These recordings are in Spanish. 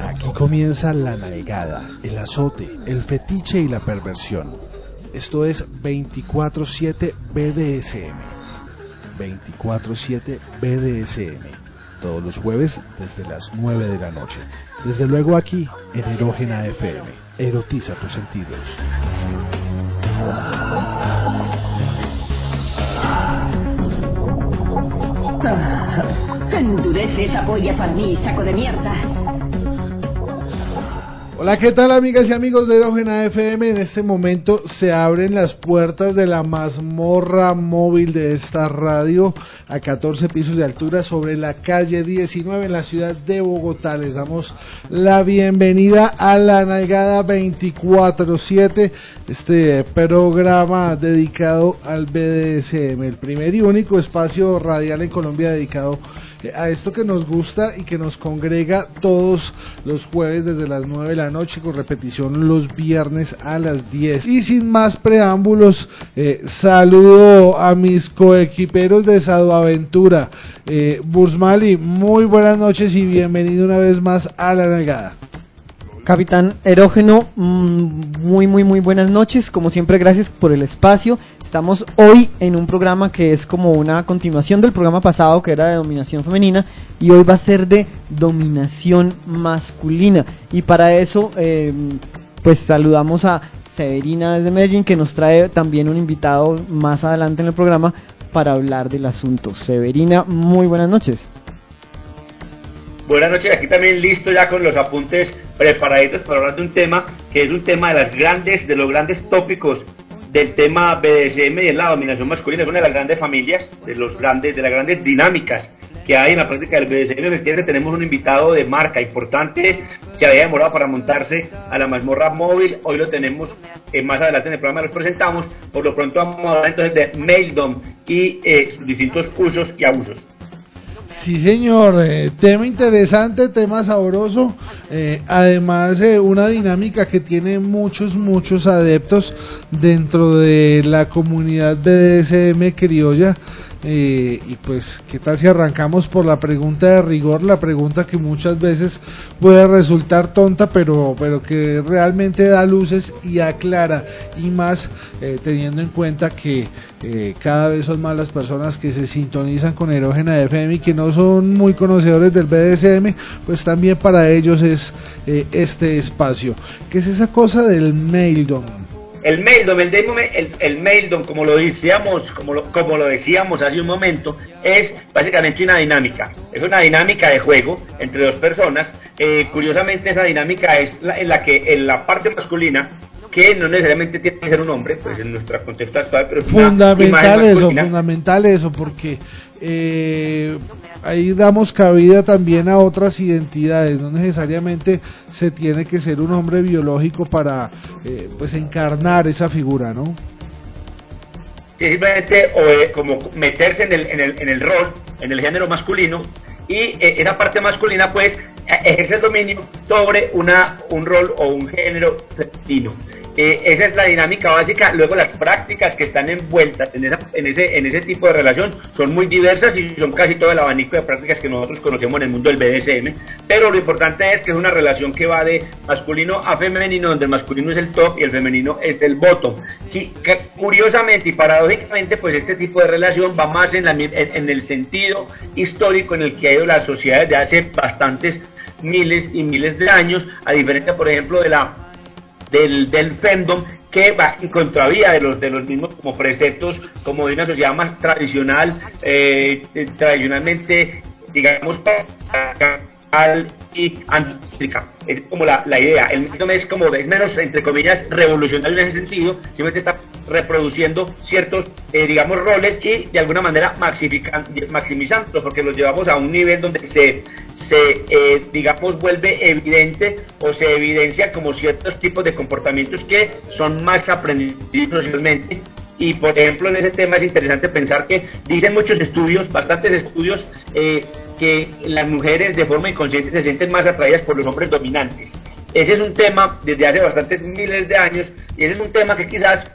Aquí comienza la navegada, el azote, el fetiche y la perversión. Esto es 24-7 BDSM. 24-7 BDSM. Todos los jueves desde las 9 de la noche. Desde luego aquí en Erógena FM. Erotiza tus sentidos. endurece esa polla para mí, saco de mierda. Hola, ¿qué tal amigas y amigos de Erógena FM? En este momento se abren las puertas de la mazmorra móvil de esta radio a 14 pisos de altura sobre la calle 19 en la ciudad de Bogotá. Les damos la bienvenida a la Nalgada 24-7, este programa dedicado al BDSM, el primer y único espacio radial en Colombia dedicado a esto que nos gusta y que nos congrega todos los jueves desde las 9 de la noche con repetición los viernes a las 10. Y sin más preámbulos, eh, saludo a mis coequiperos de Sadoaventura. Eh, Bursmali, muy buenas noches y bienvenido una vez más a la nalgada. Capitán Erógeno, mm, muy muy muy buenas noches, como siempre gracias por el espacio. Estamos hoy en un programa que es como una continuación del programa pasado que era de dominación femenina y hoy va a ser de dominación masculina. Y para eso em, pues saludamos a Severina desde Medellín que nos trae también un invitado más adelante en el programa para hablar del asunto. Severina, muy buenas noches. Buenas noches, aquí también listo ya con los apuntes preparaditos para hablar de un tema que es un tema de las grandes, de los grandes tópicos del tema BDSM y de la dominación masculina, es una de las grandes familias, de los grandes, de las grandes dinámicas que hay en la práctica del BDSM. Efectivamente tenemos un invitado de marca importante, se había demorado para montarse a la mazmorra móvil, hoy lo tenemos eh, más adelante en el programa, los presentamos, por lo pronto vamos a hablar entonces de Maildom y eh, sus distintos usos y abusos. Sí, señor, eh, tema interesante, tema sabroso, eh, además eh, una dinámica que tiene muchos, muchos adeptos dentro de la comunidad BDSM criolla. Eh, y pues, ¿qué tal si arrancamos por la pregunta de rigor? La pregunta que muchas veces puede resultar tonta, pero, pero que realmente da luces y aclara. Y más eh, teniendo en cuenta que eh, cada vez son más las personas que se sintonizan con Erógena FM y que no son muy conocedores del BDSM, pues también para ellos es este espacio. ¿Qué es esa cosa del maildom? El Maildom, el, el, Maildom, como lo decíamos, como lo, como lo decíamos hace un momento, es básicamente una dinámica. Es una dinámica de juego entre dos personas. Eh, curiosamente, esa dinámica es en la que en la parte masculina que no necesariamente tiene que ser un hombre, pues en nuestra contexto actual, pero es fundamental eso, fundamental eso, porque eh, ahí damos cabida también a otras identidades, no necesariamente se tiene que ser un hombre biológico para eh, pues encarnar esa figura, ¿no? simplemente o, como meterse en el, en, el, en el rol, en el género masculino, y eh, esa parte masculina pues ejerce el dominio sobre una, un rol o un género femenino. Eh, esa es la dinámica básica. Luego las prácticas que están envueltas en, esa, en, ese, en ese tipo de relación son muy diversas y son casi todo el abanico de prácticas que nosotros conocemos en el mundo del BDSM. Pero lo importante es que es una relación que va de masculino a femenino, donde el masculino es el top y el femenino es el bottom. Y, curiosamente y paradójicamente, pues este tipo de relación va más en, la, en el sentido histórico en el que ha ido la sociedad desde hace bastantes miles y miles de años, a diferencia, por ejemplo, de la del, del fandom que va en contravía de los de los mismos como preceptos como de una sociedad más tradicional eh, eh tradicionalmente digamos y antística. Es como la, la, idea. El método es como, es menos, entre comillas, revolucionario en ese sentido, simplemente está reproduciendo ciertos, eh, digamos, roles y de alguna manera maximizando, porque los llevamos a un nivel donde se, se eh, digamos, vuelve evidente o se evidencia como ciertos tipos de comportamientos que son más aprendidos socialmente y por ejemplo en ese tema es interesante pensar que dicen muchos estudios, bastantes estudios, eh, que las mujeres de forma inconsciente se sienten más atraídas por los hombres dominantes. ese es un tema desde hace bastantes miles de años y ese es un tema que quizás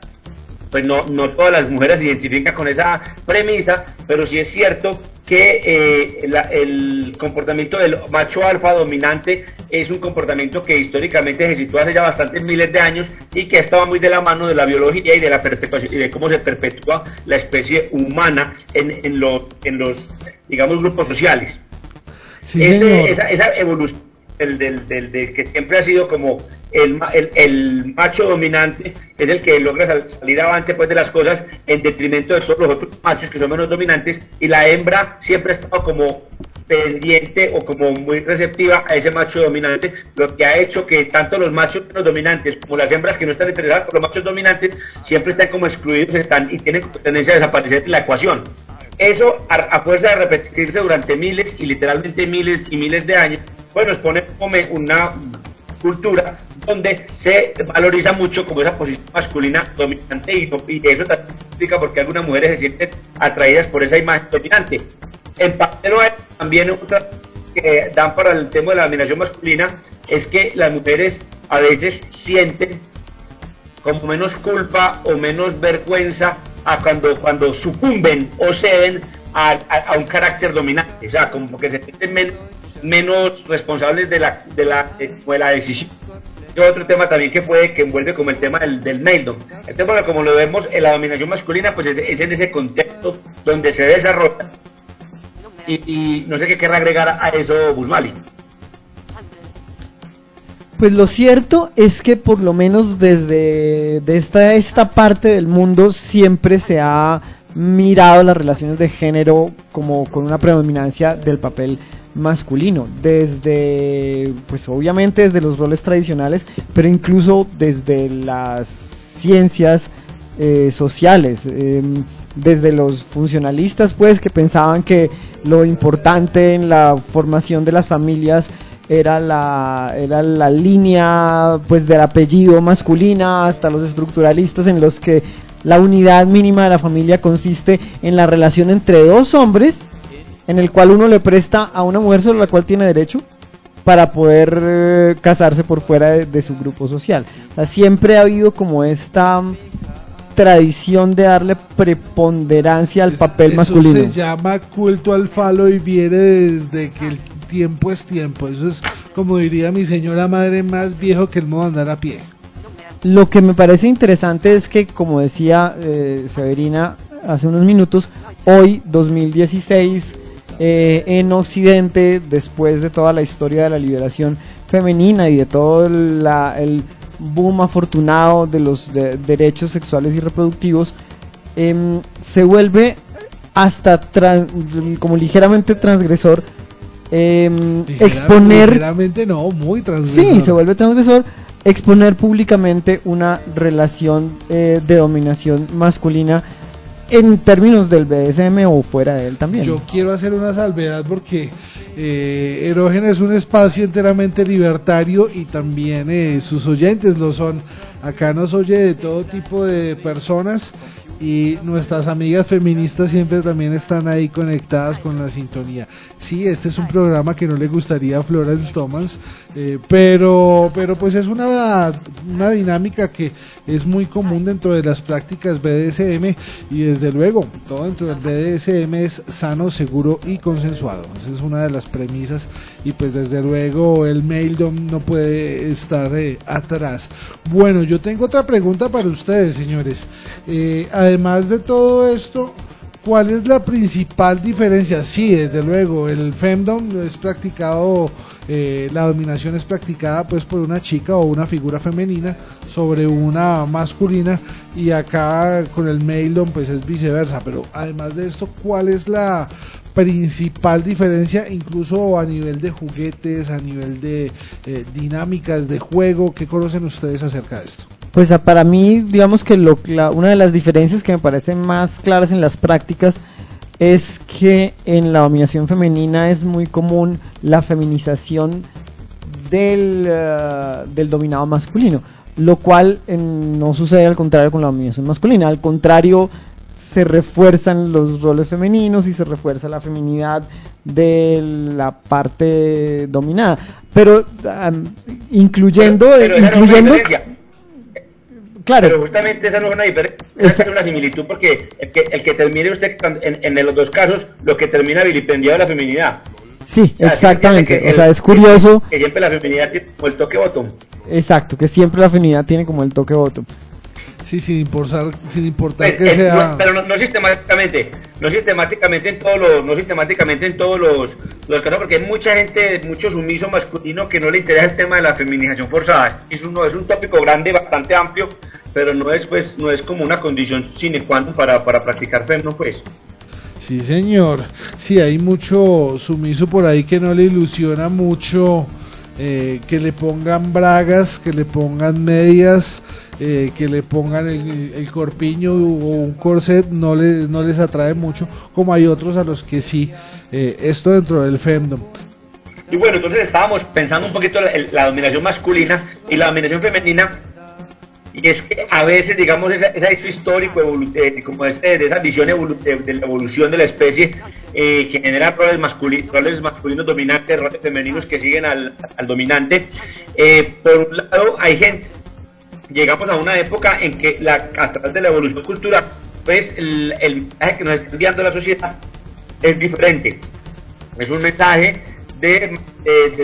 pues no, no todas las mujeres se identifican con esa premisa, pero sí es cierto que eh, el comportamiento del macho alfa dominante es un comportamiento que históricamente se situó hace ya bastantes miles de años y que estaba muy de la mano de la biología y de la perpetuación y de cómo se perpetúa la especie humana en, en, los, en los, digamos, grupos sociales. esa, esa evolución del, del, del, que siempre ha sido como el, el, el, macho dominante es el que logra salir avante pues de las cosas en detrimento de todos los otros machos que son menos dominantes y la hembra siempre ha estado como pendiente o como muy receptiva a ese macho dominante, lo que ha hecho que tanto los machos menos dominantes como las hembras que no están interesadas por los machos dominantes siempre están como excluidos están y tienen tendencia a desaparecer de la ecuación. Eso, a, a fuerza de repetirse durante miles y literalmente miles y miles de años, pues nos pone como una cultura donde se valoriza mucho como esa posición masculina dominante y, y eso también explica por qué algunas mujeres se sienten atraídas por esa imagen dominante. En parte no hay también otra que dan para el tema de la dominación masculina es que las mujeres a veces sienten como menos culpa o menos vergüenza a cuando, cuando sucumben o ceden a, a, un carácter dominante, o sea, como que se sienten menos menos responsables de la, de la, de, la decisión. Otro tema también que puede, que envuelve como el tema del, del mailing. El tema, como lo vemos en la dominación masculina, pues es, en ese contexto donde se desarrolla. Y, no sé qué querrá agregar a eso Busmali. Pues lo cierto es que por lo menos desde de esta, esta parte del mundo siempre se ha mirado las relaciones de género como con una predominancia del papel masculino, desde, pues obviamente desde los roles tradicionales, pero incluso desde las ciencias eh, sociales, em, desde los funcionalistas, pues que pensaban que lo importante en la formación de las familias era la, era la línea pues del apellido masculina hasta los estructuralistas en los que la unidad mínima de la familia consiste en la relación entre dos hombres en el cual uno le presta a una mujer sobre la cual tiene derecho para poder eh, casarse por fuera de, su grupo social. siempre ha habido como esta tradición de darle preponderancia al papel masculino. Se llama culto al falo y viene desde que el tiempo es tiempo. Eso es, como diría mi señora madre, más viejo que el modo de andar a pie. Lo que me parece interesante es que, como decía eh, Severina hace unos minutos, hoy, 2016, eh, en Occidente, después de toda la historia de la liberación femenina y de todo el boom afortunado de los derechos sexuales y reproductivos, em, se vuelve hasta como ligeramente transgresor em, exponer ligeramente no muy transgresor. Sí se vuelve transgresor exponer públicamente una relación eh, de dominación masculina en términos del BDSM o fuera de él también. Yo quiero hacer una salvedad porque eh, es un espacio enteramente libertario y también eh, sus oyentes lo son. Acá nos oye de todo tipo de personas y nuestras amigas feministas siempre también están ahí conectadas con la sintonía. Sí, este es un programa que no le gustaría a Florence Thomas, eh, pero, pero pues es una, una dinámica que es muy común dentro de las prácticas BDSM y desde luego todo dentro del BDSM es sano, seguro y consensuado. Esa es una de las premisas y pues desde luego el maildom no puede estar eh, atrás. Bueno, yo tengo otra pregunta para ustedes, señores. Eh, además de todo esto, ¿cuál es la principal diferencia? Sí, desde luego, el femdom es practicado, eh, la dominación es practicada pues por una chica o una figura femenina sobre una masculina y acá con el maildom pues es viceversa. Pero además de esto, ¿cuál es la principal diferencia incluso a nivel de juguetes, a nivel de eh, dinámicas de juego? ¿Qué conocen ustedes acerca de esto? Pues para mí, digamos que lo, una de las diferencias que me parecen más claras en las prácticas es que en la dominación femenina es muy común la feminización del, eh, del dominado masculino, lo cual no sucede al contrario con la dominación masculina. Al contrario, se refuerzan los roles femeninos y se refuerza la feminidad de la parte dominada. Pero incluyendo... incluyendo Claro. Pero justamente esa no es una diferencia, es una similitud porque el que, el que termine usted en, en, los dos casos, lo que termina vilipendiado es la feminidad. Sí, exactamente. o sea, es curioso. Que, siempre la feminidad tiene como el toque bottom. Exacto, que siempre la feminidad tiene como el toque bottom. Sí, sin importar, sin importar pues, que sea. pero no, sistemáticamente, no sistemáticamente en todos los, no sistemáticamente en todos los, los casos, porque hay mucha gente, mucho sumiso masculino que no le interesa el tema de la feminización forzada. Es un, es un tópico grande, bastante amplio, pero no es pues, no es como una condición sine qua non para, para practicar femno, pues. Sí, señor. Sí, hay mucho sumiso por ahí que no le ilusiona mucho eh, que le pongan bragas, que le pongan medias, eh, que le pongan el, corpiño o un corset, no, les, no les atrae mucho, como hay otros a los que sí. Eh, esto dentro del femdom. Y bueno, entonces estábamos pensando un poquito la, la dominación masculina y la dominación femenina y es que a veces, digamos, ese, hecho histórico, eh, como este, de esa visión de, la evolución de la especie, eh, que genera roles, roles masculinos dominantes, roles femeninos que siguen al, dominante, eh, por un lado hay gente, llegamos a una época en que la, a través de la evolución cultural, pues el, el mensaje que nos está enviando la sociedad es diferente. Es un mensaje de,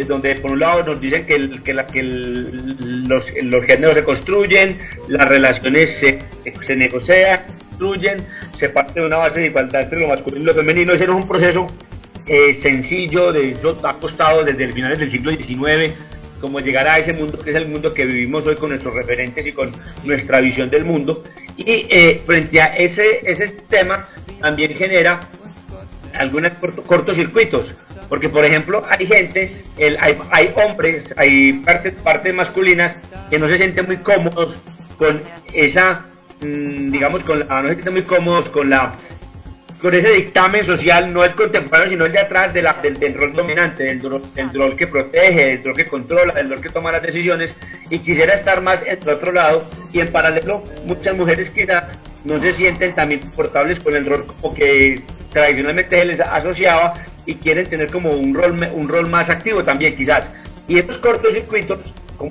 donde por un lado nos dicen que, que, la, que los, los, géneros se construyen, las relaciones se, se negocian, construyen, se parte de una base de igualdad entre lo masculino y lo femenino. Ese no es un proceso eh, sencillo, de ha costado desde el finales del siglo XIX como llegar a ese mundo que es el mundo que vivimos hoy con nuestros referentes y con nuestra visión del mundo. Y eh, frente a ese, ese tema también genera algunos cortocircuitos, porque por ejemplo hay gente, el, hay, hay, hombres, hay partes, partes masculinas que no se sienten muy cómodos con esa, mm, digamos, con la, no se sienten muy cómodos con la con ese dictamen social, no el contemporáneo, sino el de atrás de la, del, rol dominante, del, del, rol que protege, del rol que controla, del rol que toma las decisiones, y quisiera estar más en el otro lado, y en paralelo muchas mujeres quizás no se sienten también confortables con el rol como que tradicionalmente se les asociaba y quieren tener como un rol, un rol más activo también quizás. Y estos cortocircuitos,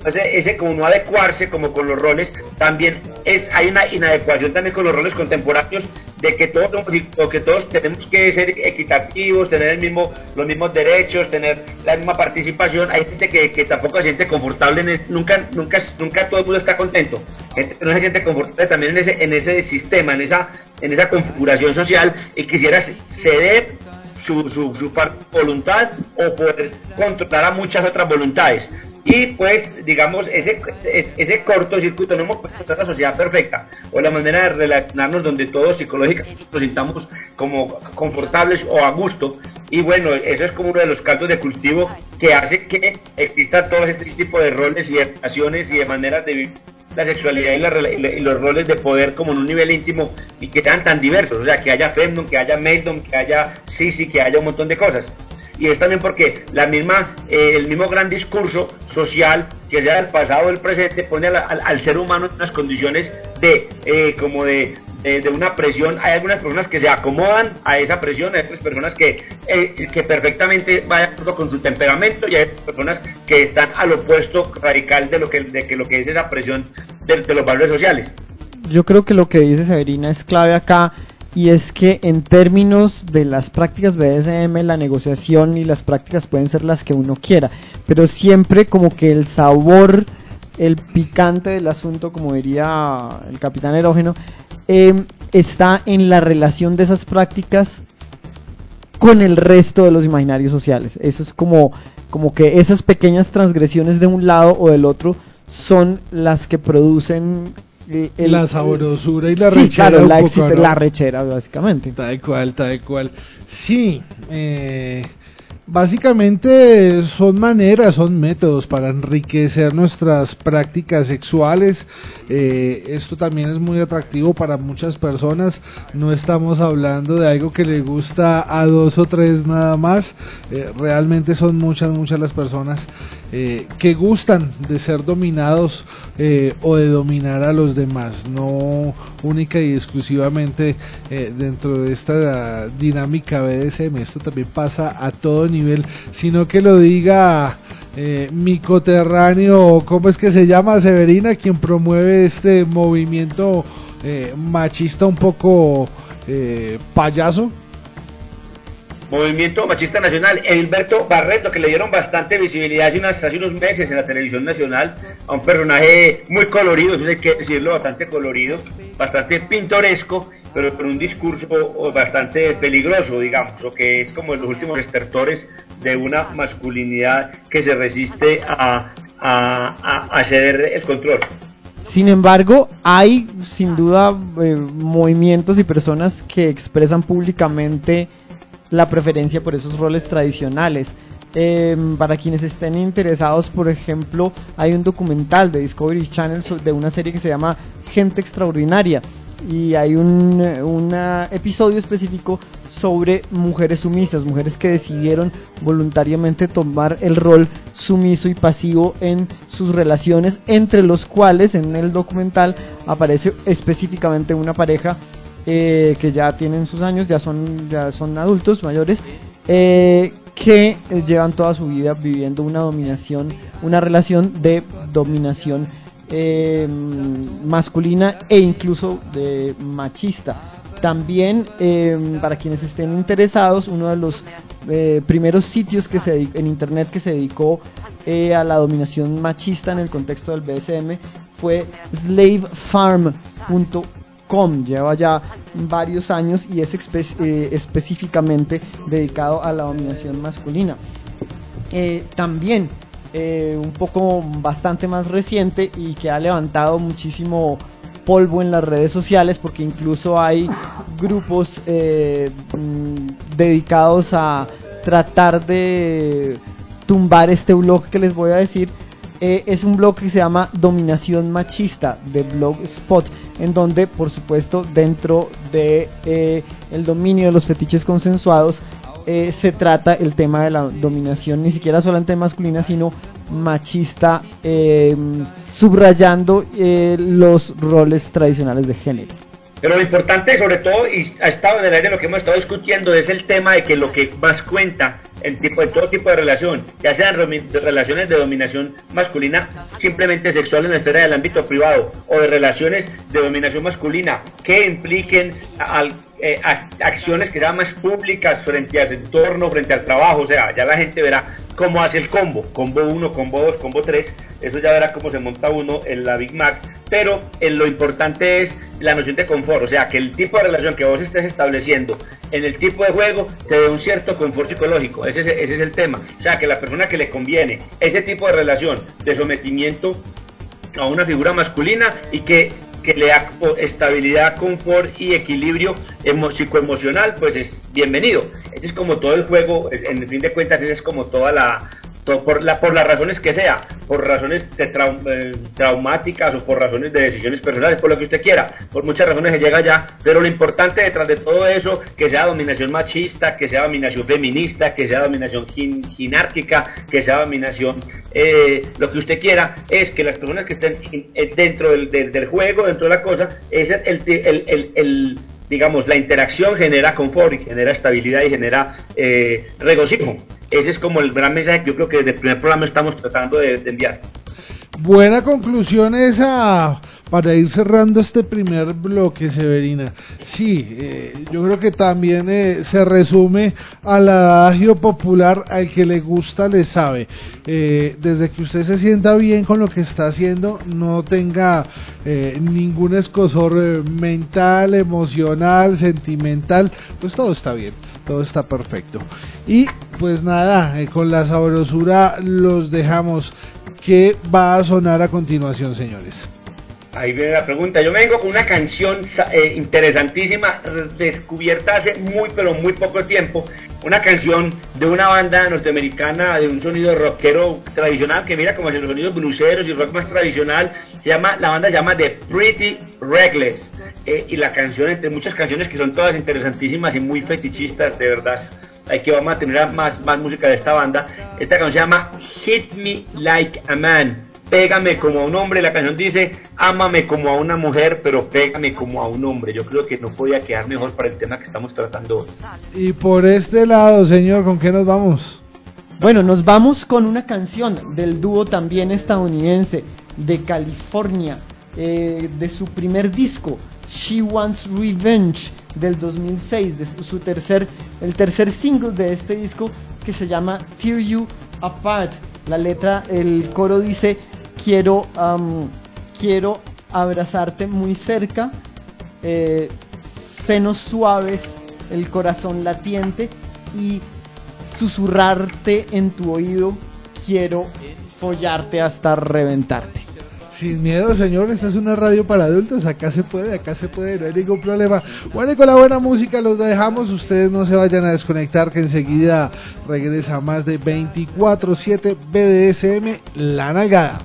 ese, ese como no adecuarse como con los roles, también es hay una inadecuación también con los roles contemporáneos de que todos que todos tenemos que ser equitativos, tener el mismo, los mismos derechos, tener la misma participación. Hay gente que, que tampoco se siente confortable, nunca, nunca, nunca todo el mundo está contento. Gente que no se siente confortable también en ese, en ese sistema, en esa, en esa configuración social y quisiera ceder su, su, su voluntad o poder controlar a muchas otras voluntades y pues digamos ese, ese cortocircuito no hemos puesto la sociedad perfecta o la manera de relacionarnos donde todos psicológicamente nos sintamos como confortables o a gusto. Y bueno eso es como uno de los caldos de cultivo que hace que exista todo este tipo de roles y de relaciones y de maneras de vivir la sexualidad y, los roles de poder como en un nivel íntimo y que sean tan diversos, o sea, que haya femdom, que haya maidom, que haya sisi, que haya un montón de cosas y es también porque la misma, eh, el mismo gran discurso social que sea del pasado o del presente pone al, ser humano en unas condiciones de eh, como de, de, una presión. Hay algunas personas que se acomodan a esa presión, hay otras personas que, eh, que perfectamente van de acuerdo con su temperamento y hay personas que están al opuesto radical de lo que, de que lo que es esa presión de, de los valores sociales. Yo creo que lo que dice Severina es clave acá y es que en términos de las prácticas BDSM la negociación y las prácticas pueden ser las que uno quiera, pero siempre como que el sabor, el picante del asunto, como diría el capitán erógeno, em, está en la relación de esas prácticas con el resto de los imaginarios sociales. Eso es como, como que esas pequeñas transgresiones de un lado o del otro son las que producen la sabrosura y la rechera. Claro, la, la rechera, básicamente. Tal cual, tal cual. Sí, eh, básicamente son maneras, son métodos para enriquecer nuestras prácticas sexuales. Eh, esto también es muy atractivo para muchas personas. No estamos hablando de algo que le gusta a dos o tres nada más. Eh, realmente son muchas, muchas las personas eh, que gustan de ser dominados eh, o de dominar a los demás, no única y exclusivamente eh, dentro de esta dinámica BDSM, esto también pasa a todo nivel, sino que lo diga mi coterráneo, ¿cómo es que se llama? Severina, quien promueve este movimiento machista un poco payaso. Movimiento Machista Nacional, Edilberto Barreto, que le dieron bastante visibilidad hace, hace unos meses en la televisión nacional a un personaje muy colorido, eso hay que decirlo, bastante colorido, bastante pintoresco, pero con un discurso bastante peligroso, digamos, o que es como los últimos estertores de una masculinidad que se resiste a, a, ceder el control. Sin embargo, hay sin duda eh, movimientos y personas que expresan públicamente la preferencia por esos roles tradicionales. Em, para quienes estén interesados, por ejemplo, hay un documental de Discovery Channel de una serie que se llama Gente Extraordinaria y hay un episodio específico sobre mujeres sumisas, mujeres que decidieron voluntariamente tomar el rol sumiso y pasivo en sus relaciones, entre los cuales en el documental aparece específicamente una pareja eh, que ya tienen sus años, ya son, ya son adultos mayores, eh, que eh, llevan toda su vida viviendo una dominación, una relación de dominación masculina e incluso de machista. También, para quienes estén interesados, uno de los primeros sitios que se en internet que se dedicó a la dominación machista en el contexto del BSM fue lleva ya varios años y es eh, específicamente dedicado a la dominación masculina. Eh, también eh, un poco bastante más reciente y que ha levantado muchísimo polvo en las redes sociales porque incluso hay grupos mm, dedicados a tratar de tumbar este blog que les voy a decir. Es un blog que se llama Dominación Machista de Blogspot, en donde, por supuesto, dentro de eh, el dominio de los fetiches consensuados, eh, se trata el tema de la dominación, ni siquiera solamente masculina, sino machista, subrayando los roles tradicionales de género. Pero lo importante, sobre todo, y ha estado en el aire lo que hemos estado discutiendo, es el tema de que lo que más cuenta en, tipo, en todo tipo de relación, ya sean relaciones de dominación masculina simplemente sexual en la esfera del ámbito privado, o de relaciones de dominación masculina que impliquen eh, acciones que sean más públicas frente al entorno, frente al trabajo, o sea, ya la gente verá cómo hace el combo, combo 1, combo 2, combo 3, eso ya verá cómo se monta uno en la Big Mac, pero en lo importante es la noción de confort, o sea, que el tipo de relación que vos estés estableciendo en el tipo de juego te dé un cierto confort psicológico, ese es, el tema, o sea, que la persona que le conviene ese tipo de relación de sometimiento a una figura masculina y que le da estabilidad, confort y equilibrio psicoemocional, pues es bienvenido. Ese es como todo el juego, en fin de cuentas, ese es como toda la, por, la, por las razones que sea, por razones eh, traumáticas o por razones de decisiones personales, por lo que usted quiera, por muchas razones se llega allá, pero lo importante detrás de todo eso, que sea dominación machista, que sea dominación feminista, que sea dominación ginárquica, que sea dominación, eh, lo que usted quiera, es que las personas que estén eh, dentro del, del, juego, dentro de la cosa, es el, el, el, digamos, la interacción genera confort y genera estabilidad y genera regocijo ese es como el gran mensaje que yo creo que desde el primer programa estamos tratando de, enviar. Buena conclusión esa para ir cerrando este primer bloque, Severina. Sí, eh, yo creo que también eh, se resume al adagio popular al que le gusta le sabe. Eh, desde que usted se sienta bien con lo que está haciendo, no tenga ningún escosor mental, emocional, sentimental, pues todo está bien todo está perfecto. Y pues nada, eh, con la sabrosura los dejamos. ¿Qué va a sonar a continuación, señores? Ahí viene la pregunta. Yo vengo con una canción eh, interesantísima, descubierta hace muy, pero muy poco tiempo. Una canción de una banda norteamericana de un sonido rockero tradicional, que mira como los sonidos bluseros y rock más tradicional. Se llama, la banda se llama The Pretty Reckless. Eh, y la canción, entre muchas canciones que son todas interesantísimas y muy fetichistas, de verdad. que vamos a tener más, más música de esta banda. Esta canción se llama Hit Me Like a Man. Pégame como a un hombre, la canción dice, ámame como a una mujer, pero pégame como a un hombre. Yo creo que no podía quedar mejor para el tema que estamos tratando hoy. Y por este lado, señor, ¿con qué nos vamos? Bueno, nos vamos con una canción del dúo también estadounidense de California, eh, de su primer disco, She Wants Revenge, del 2006, de su tercer, el tercer single de este disco que se llama Tear You Apart. La letra, el coro dice, quiero, quiero abrazarte muy cerca, eh, senos suaves, el corazón latiente y susurrarte en tu oído, quiero follarte hasta reventarte. Sin miedo, señor, esta es una radio para adultos, acá se puede, acá se puede, no hay ningún problema. Bueno, y con la buena música los dejamos, ustedes no se vayan a desconectar, que enseguida regresa más de 24-7 BDSM La Nalgada.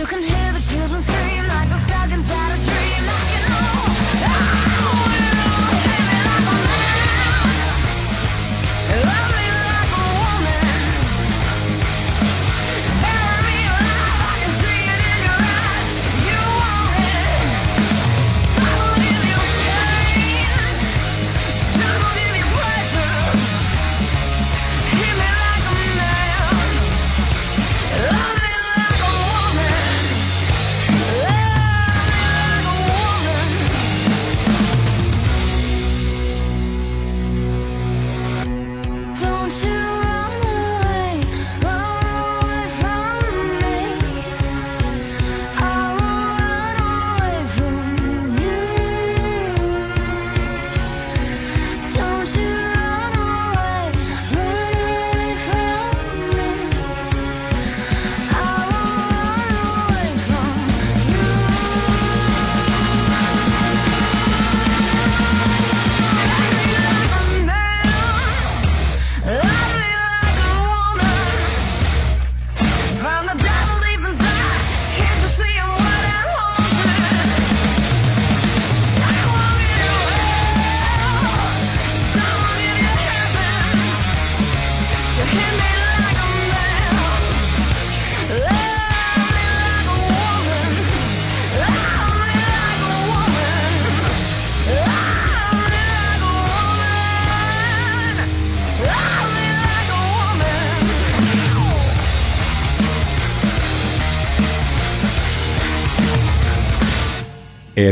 You can hear the children scream like they're stuck inside a dream.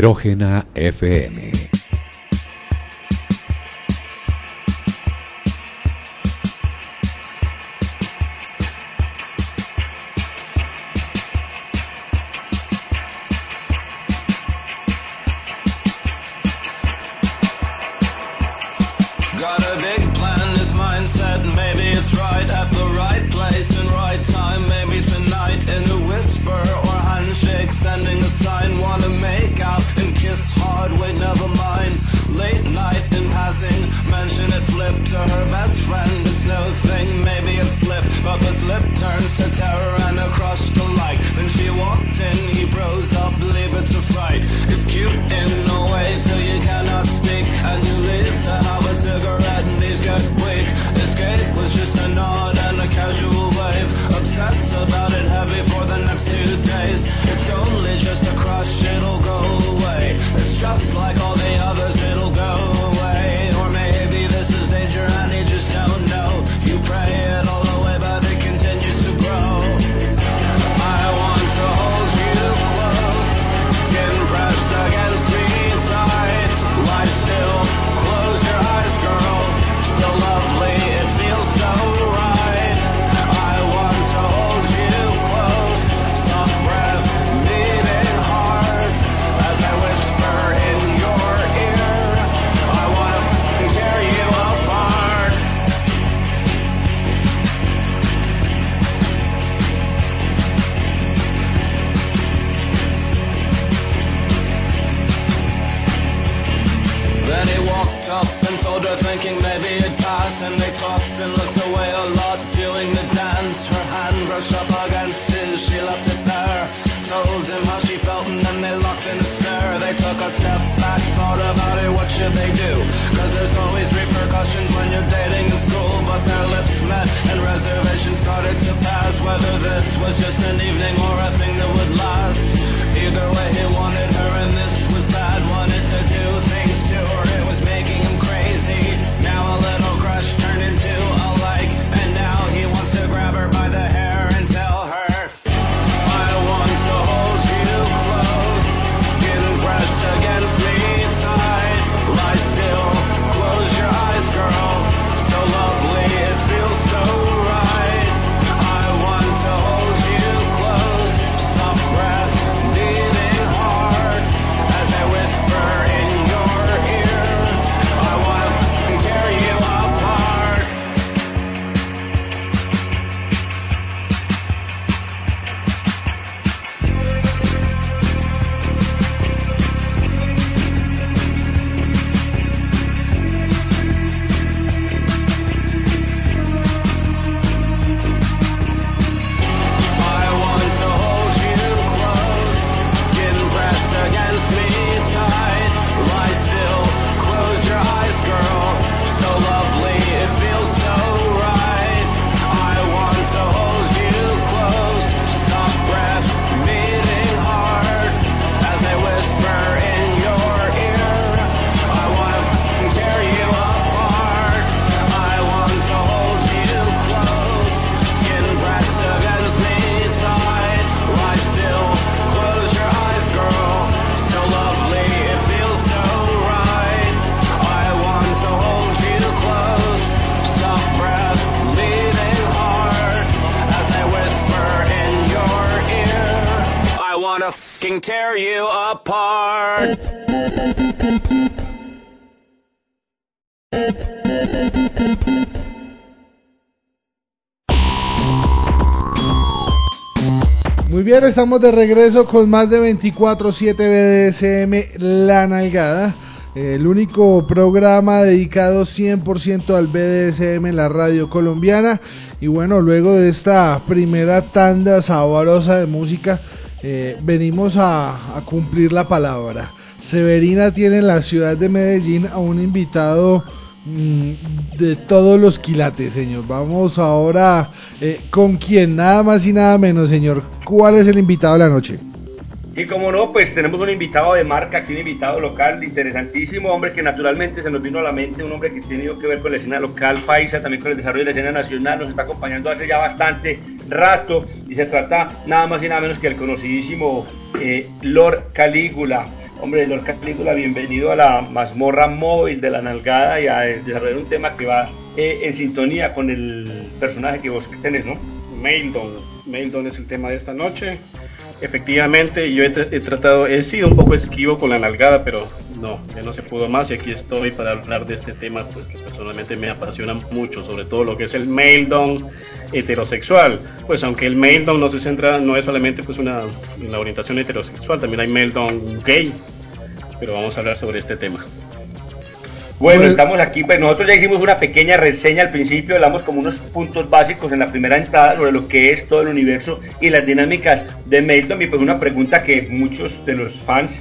The right bien, estamos de regreso con más de 24-7 BDSM La Nalgada, el único programa dedicado 100% al BDSM en la radio colombiana. Y bueno, luego de esta primera tanda sabrosa de música, eh, venimos a, a cumplir la palabra. Severina tiene en la ciudad de Medellín a un invitado mm, de todos los quilates, señor. Vamos ahora eh, con quién, nada más y nada menos, señor. ¿Cuál es el invitado de la noche? Y como no, pues tenemos un invitado de marca, aquí un invitado local, interesantísimo, hombre que naturalmente se nos vino a la mente, un hombre que tiene que ver con la escena local paisa, también con el desarrollo de la escena nacional, nos está acompañando hace ya bastante rato y se trata nada más y nada menos que el conocidísimo eh, Lord Calígula. Hombre, Lord Calígula, bienvenido a la mazmorra móvil de la nalgada y a desarrollar un tema que va eh, en sintonía con el personaje que vos tenés, ¿no? Maildon. Maildon es el tema de esta noche. Efectivamente, yo he, he tratado, he sido un poco esquivo con la nalgada, pero no, ya no se pudo más y aquí estoy para hablar de este tema, pues que personalmente me apasiona mucho, sobre todo lo que es el Maildon heterosexual. Pues aunque el Maildon no se centra, no es solamente pues una, una orientación heterosexual, también hay Maildon gay, pero vamos a hablar sobre este tema. Bueno, Pues- estamos aquí, pues nosotros ya hicimos una pequeña reseña al principio, hablamos como unos puntos básicos en la primera entrada sobre lo que es todo el universo y las dinámicas de Maildom y pues una pregunta que muchos de los fans,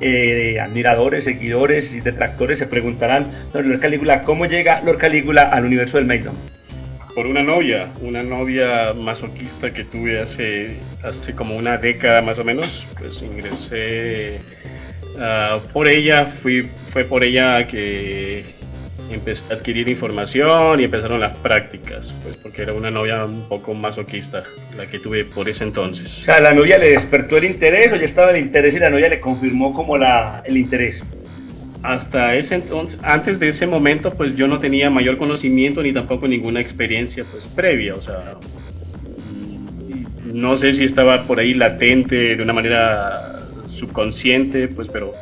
eh, admiradores, seguidores y detractores se preguntarán sobre Lord Calígula, ¿cómo llega Lord Calígula al universo del Maildom? por una novia, una novia masoquista que tuve hace, hace como una década más o menos, pues ingresé ah, por ella, fui, fue por ella que empecé a adquirir información y empezaron las prácticas, pues porque era una novia un poco masoquista, la que tuve por ese entonces. O sea, ¿la novia le despertó el interés o ya estaba el interés y la novia le confirmó como la, el interés? Hasta ese entonces, antes de ese momento, pues yo no tenía mayor conocimiento ni tampoco ninguna experiencia pues previa, o sea, mm, no sé si estaba por ahí latente de una manera subconsciente, pues pero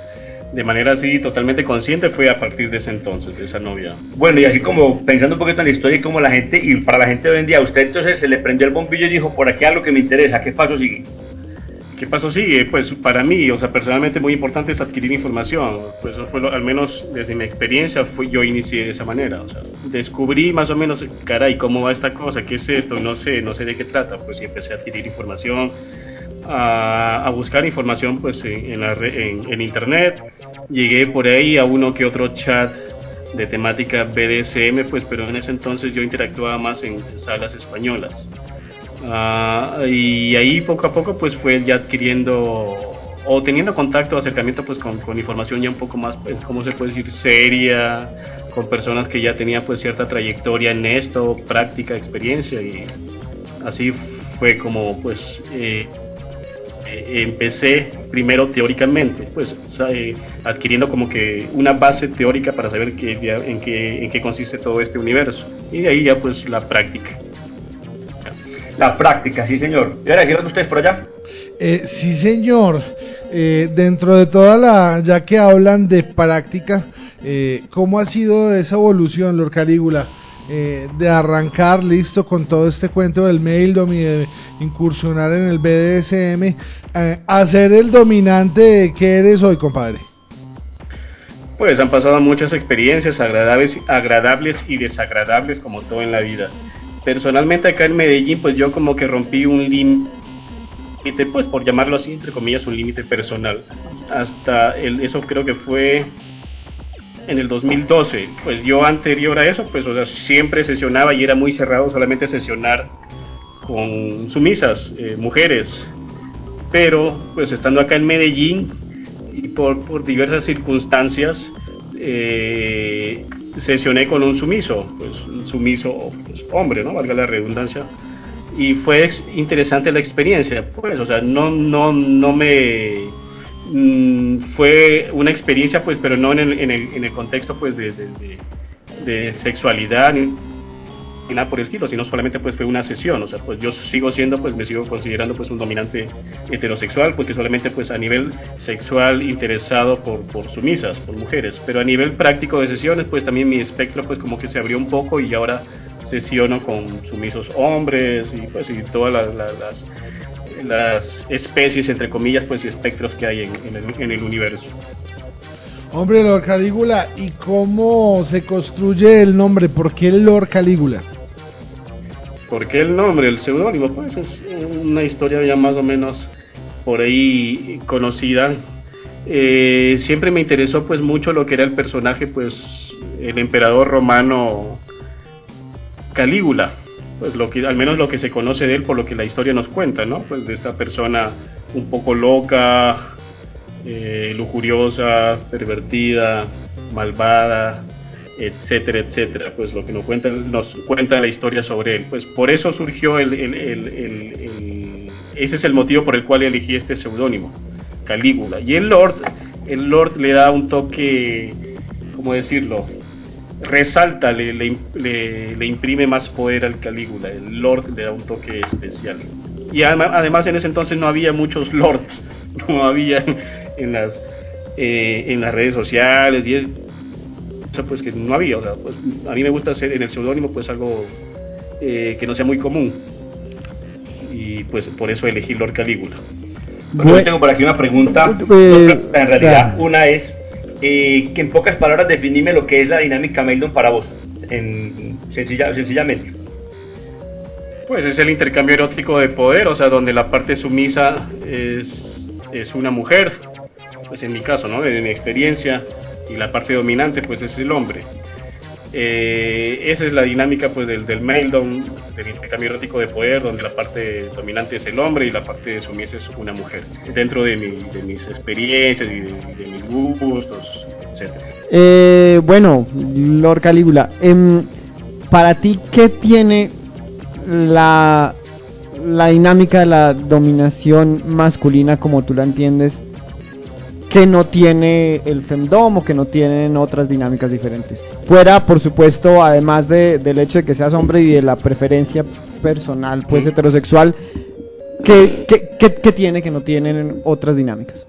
de manera así totalmente consciente fue a partir de ese entonces, de esa novia. Bueno, y así como pensando un poquito en la historia y como la gente, y para la gente de hoy en día, usted entonces se le prendió el bombillo y dijo, por aquí a lo que me interesa, ¿qué paso sigue? ¿Qué? Sí, eh, pues para mí, o sea, personalmente muy importante es adquirir información. Pues eso fue lo- al menos desde mi experiencia, fue, yo inicié de esa manera. O sea, descubrí más o menos, caray, cómo va esta cosa, qué es esto, no sé, no sé de qué trata. Pues y empecé a adquirir información, a, a buscar información pues en, en la re- en- en internet. Llegué por ahí a uno que otro chat de temática BDSM, pues pero en ese entonces yo interactuaba más en salas españolas. Ah, y ahí poco a poco pues fue ya adquiriendo o teniendo contacto, acercamiento pues con, con información ya un poco más, pues, ¿cómo se puede decir? Seria, con personas que ya tenían pues cierta trayectoria en esto, práctica, experiencia y así fue como pues eh, empecé primero teóricamente, pues eh, adquiriendo como que una base teórica para saber qué, en, qué, en qué consiste todo este universo y de ahí ya pues la práctica. La práctica, sí, señor. ¿Y ahora decir ustedes por allá? Eh, sí, señor. Eh, dentro de toda la, ya que hablan de práctica, eh, ¿cómo ha sido esa evolución, Lord Calígula? Eh, de arrancar listo con todo este cuento del Maildom y de incursionar en el BDSM, eh, a ser el dominante que eres hoy, compadre. Pues han pasado muchas experiencias agradables, agradables y desagradables como todo en la vida. Personalmente acá en Medellín pues yo como que rompí un límite, pues por llamarlo así, entre comillas, un límite personal. Hasta el, eso creo que fue en el 2012. Pues yo anterior a eso pues o sea, siempre sesionaba y era muy cerrado solamente sesionar con sumisas, eh, mujeres. Pero pues estando acá en Medellín y por, por diversas circunstancias eh, sesioné con un sumiso, pues un sumiso pues, hombre, ¿no? Valga la redundancia. Y fue interesante la experiencia, pues, o sea, no, no, no me mm, fue una experiencia, pues, pero no en el, en el, contexto, pues, de- de sexualidad nada por el estilo, sino solamente pues fue una sesión, o sea, pues yo sigo siendo, pues me sigo considerando pues un dominante heterosexual, porque solamente pues a nivel sexual interesado por, por sumisas, por mujeres, pero a nivel práctico de sesiones pues también mi espectro pues como que se abrió un poco y ahora sesiono con sumisos hombres y pues y todas las, las, las- especies entre comillas pues y espectros que hay en, en el, en el universo. Hombre, Lord Calígula, ¿y cómo se construye el nombre? ¿Por qué Lord Calígula? ¿Por qué el nombre, el seudónimo? Pues es una historia ya más o menos por ahí conocida. Eh, siempre me interesó pues mucho lo que era el personaje, pues el emperador romano Calígula. Pues lo que, al menos lo que se conoce de él por lo que la historia nos cuenta, ¿no? Pues de esta persona un poco loca, eh, lujuriosa, pervertida, malvada, etcétera, etcétera, pues lo que nos cuenta, nos cuenta la historia sobre él. Pues por eso surgió el, el- el- ese es el motivo por el cual elegí este seudónimo, Calígula. Y el Lord, el Lord le da un toque, ¿cómo decirlo? Resalta, le, le, le- le imprime más poder al Calígula. El Lord le da un toque especial. Y además, además en ese entonces no había muchos Lords, no había en las, eh, en las redes sociales y eso pues que no había, o sea, pues, a mí me gusta hacer en el seudónimo pues algo eh, que no sea muy común y pues por eso elegí Lord Calígula. Bueno, yo tengo por aquí una pregunta. Eh, en realidad, ya. una es eh, que en pocas palabras definime lo que es la dinámica Meldon para vos, en, sencilla- sencillamente. Pues es el intercambio erótico de poder, o sea, donde la parte sumisa es, es una mujer, pues en mi caso, ¿no? En mi experiencia, y la parte dominante pues es el hombre. Eh, esa es la dinámica pues del, del mailedom, del intercambio erótico de poder, donde la parte dominante es el hombre y la parte sumisa es una mujer, dentro de, mi- de mis experiencias y de, de mis gustos, etcétera. Eh, bueno, Lord Calígula, em, para ti, ¿qué tiene la, la dinámica de la dominación masculina como tú la entiendes que no tiene el femdom o que no tienen otras dinámicas diferentes? Fuera, por supuesto, además de- del hecho de que seas hombre y de la preferencia personal, pues heterosexual, ¿qué, qué, qué- qué tiene que no tienen otras dinámicas?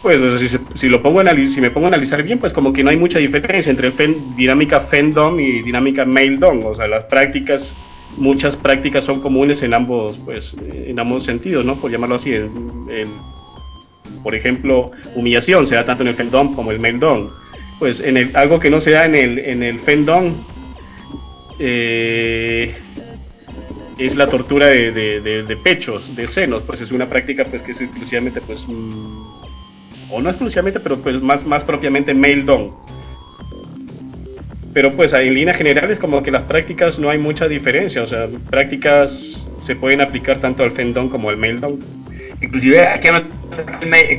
Pues o sea, si, si lo pongo a analiz- si me pongo a analizar bien, pues como que no hay mucha diferencia entre fen- dinámica fendom y dinámica mailedom. O sea, las prácticas muchas prácticas son comunes en ambos, pues, en ambos sentidos, ¿no? Por llamarlo así. En, por ejemplo, humillación se da tanto en el fendón como el meldón. Pues en el, algo que no se da en el, en el eh, es la tortura de, de, pechos, de senos, pues es una práctica pues que es exclusivamente pues mm, o no exclusivamente, pero pues más, más propiamente male Pero pues en línea general es como que las prácticas no hay mucha diferencia, o sea, prácticas se pueden aplicar tanto al fendón como al male Inclusive aquí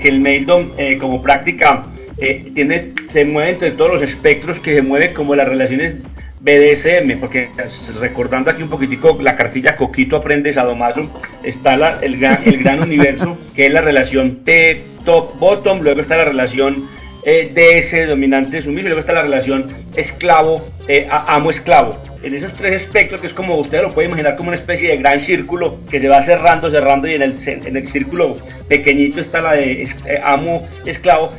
que el male eh, como práctica eh, tiene, se mueve entre todos los espectros que se mueve como las relaciones BDSM, porque recordando aquí un poquitico la cartilla Coquito Aprendes a Domazo, está la, el, gran, el gran universo que es la relación T, top, bottom, luego está la relación eh, DS, dominante, sumiso, y luego está la relación esclavo, eh, amo-esclavo. En esos tres espectros, que es como usted lo puede imaginar como una especie de gran círculo que se va cerrando, cerrando, y en el, en el círculo pequeñito está la de eh, amo-esclavo,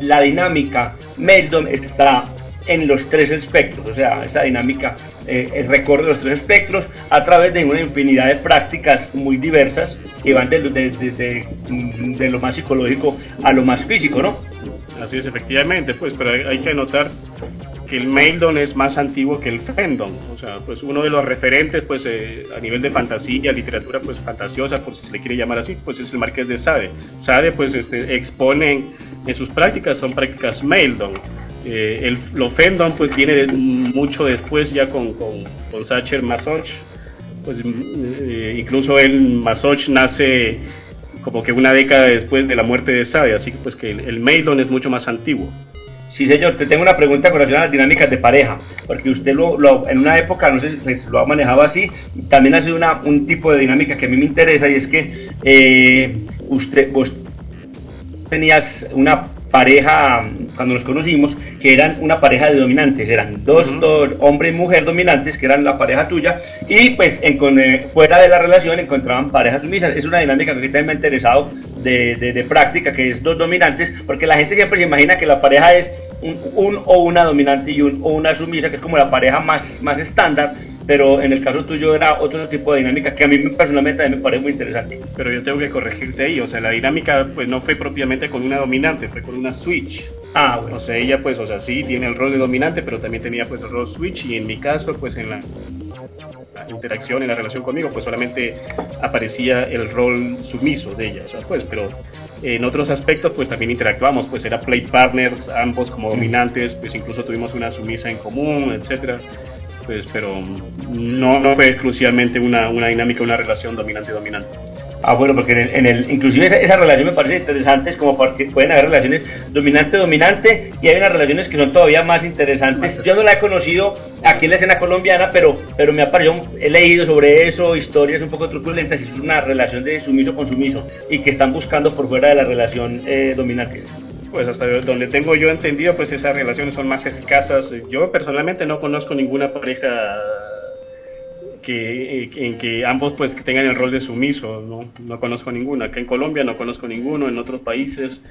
la dinámica Meldom está en los tres espectros, o sea, esa dinámica eh, recorre los tres espectros a través de una infinidad de prácticas muy diversas que van de, de, lo más psicológico a lo más físico, ¿no? Así es, efectivamente, pues, pero hay, que anotar que el Maildon es más antiguo que el Fendon, o sea, pues uno de los referentes, pues, eh, a nivel de fantasía, literatura, pues, fantasiosa, por si se le quiere llamar así, pues es el Marqués de Sade. Sade, pues, este, expone en sus prácticas, son prácticas Maildon eh, el, lo Fendon pues viene mucho después ya con, con, con Sacher Masoch. Pues, eh, incluso el Masoch nace como que una década después de la muerte de Sade, así que pues que el, el es mucho más antiguo. Sí, señor, te tengo una pregunta con relación a las dinámicas de pareja, porque usted lo, en una época, no sé si pues, lo ha manejado así, también ha sido una, un tipo de dinámica que a mí me interesa y es que eh, usted, vos tenías una pareja, cuando nos conocimos, que eran una pareja de dominantes, eran dos, hombre y mujer dominantes, que eran la pareja tuya, y pues en, eh, fuera de la relación encontraban parejas sumisas. Es una dinámica que también me ha interesado de, de, práctica, que es dos dominantes, porque la gente siempre se imagina que la pareja es un, un o una dominante y un o una sumisa, que es como la pareja más, más estándar, pero en el caso tuyo era otro tipo de dinámica que a mí personalmente me parece muy interesante. Pero yo tengo que corregirte ahí, o sea, la dinámica pues no fue propiamente con una dominante, fue con una switch. Ah, bueno. O sea, ella pues, o sea, sí tiene el rol de dominante, pero también tenía pues el rol switch y en mi caso pues en la, interacción, en la relación conmigo, pues solamente aparecía el rol sumiso de ella, o sea, pues, pero en otros aspectos pues también interactuamos, pues era play partners, ambos como dominantes, pues incluso tuvimos una sumisa en común, etcétera pues, pero no, no fue exclusivamente una, una dinámica, una relación dominante-dominante. Ah, bueno, porque en el, inclusive esa, relación me parece interesante, es como porque pueden haber relaciones dominante-dominante y hay unas relaciones que son todavía más interesantes. Yo no la he conocido aquí en la escena colombiana, pero, pero me ha parecido, he leído sobre eso, historias un poco truculentas, y es una relación de sumiso con sumiso y que están buscando por fuera de la relación eh, dominante pues hasta donde tengo yo entendido, pues esas relaciones son más escasas. Yo personalmente no conozco ninguna pareja que, en que ambos pues tengan el rol de sumiso, no, no conozco ninguna. Acá en Colombia no conozco ninguno, en otros países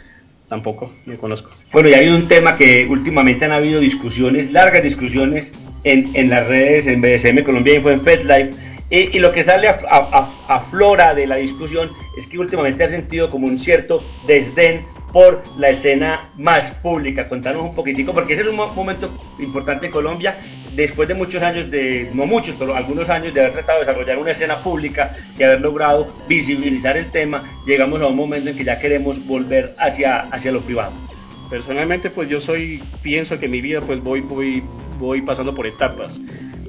tampoco, no conozco. Bueno, y hay un tema que últimamente han habido discusiones, largas discusiones en, en las redes, en BSM Colombia y en FedLife, y, y lo que sale a, a, a, flora de la discusión es que últimamente ha sentido como un cierto desdén por la escena más pública. Contanos un poquitico, porque ese es un momento importante en Colombia, después de muchos años, de no muchos, pero algunos años de haber tratado de desarrollar una escena pública y haber logrado visibilizar el tema, llegamos a un momento en que ya queremos volver hacia, hacia lo privado. Personalmente, pues yo soy, pienso que mi vida pues voy, voy, voy pasando por etapas.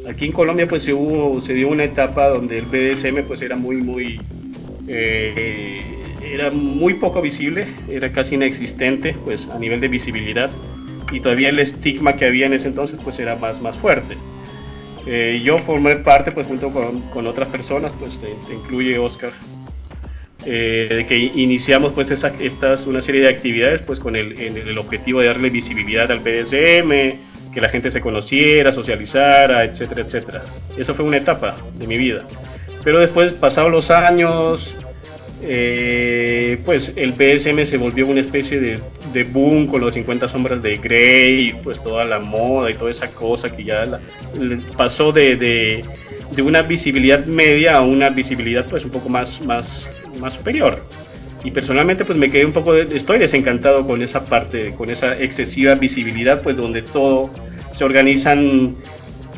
Aquí en Colombia pues se, hubo, se dio una etapa donde el BDSM pues era muy, muy... Eh, era muy poco visible, era casi inexistente pues a nivel de visibilidad y todavía el estigma que había en ese entonces pues era más, más fuerte. Eh, yo formé parte pues junto con, con otras personas, pues te, incluye Oscar, eh, que iniciamos pues esa, estas, una serie de actividades pues con el, el, objetivo de darle visibilidad al BDSM, que la gente se conociera, socializara, etcétera, etcétera. Eso fue una etapa de mi vida. Pero después, pasados los años, eh, pues el BSM se volvió una especie de, boom con los 50 sombras de Grey, pues toda la moda y toda esa cosa que ya pasó de, una visibilidad media a una visibilidad pues un poco más superior. Y personalmente pues me quedé un poco, de, estoy desencantado con esa parte, con esa excesiva visibilidad pues donde todo se organizan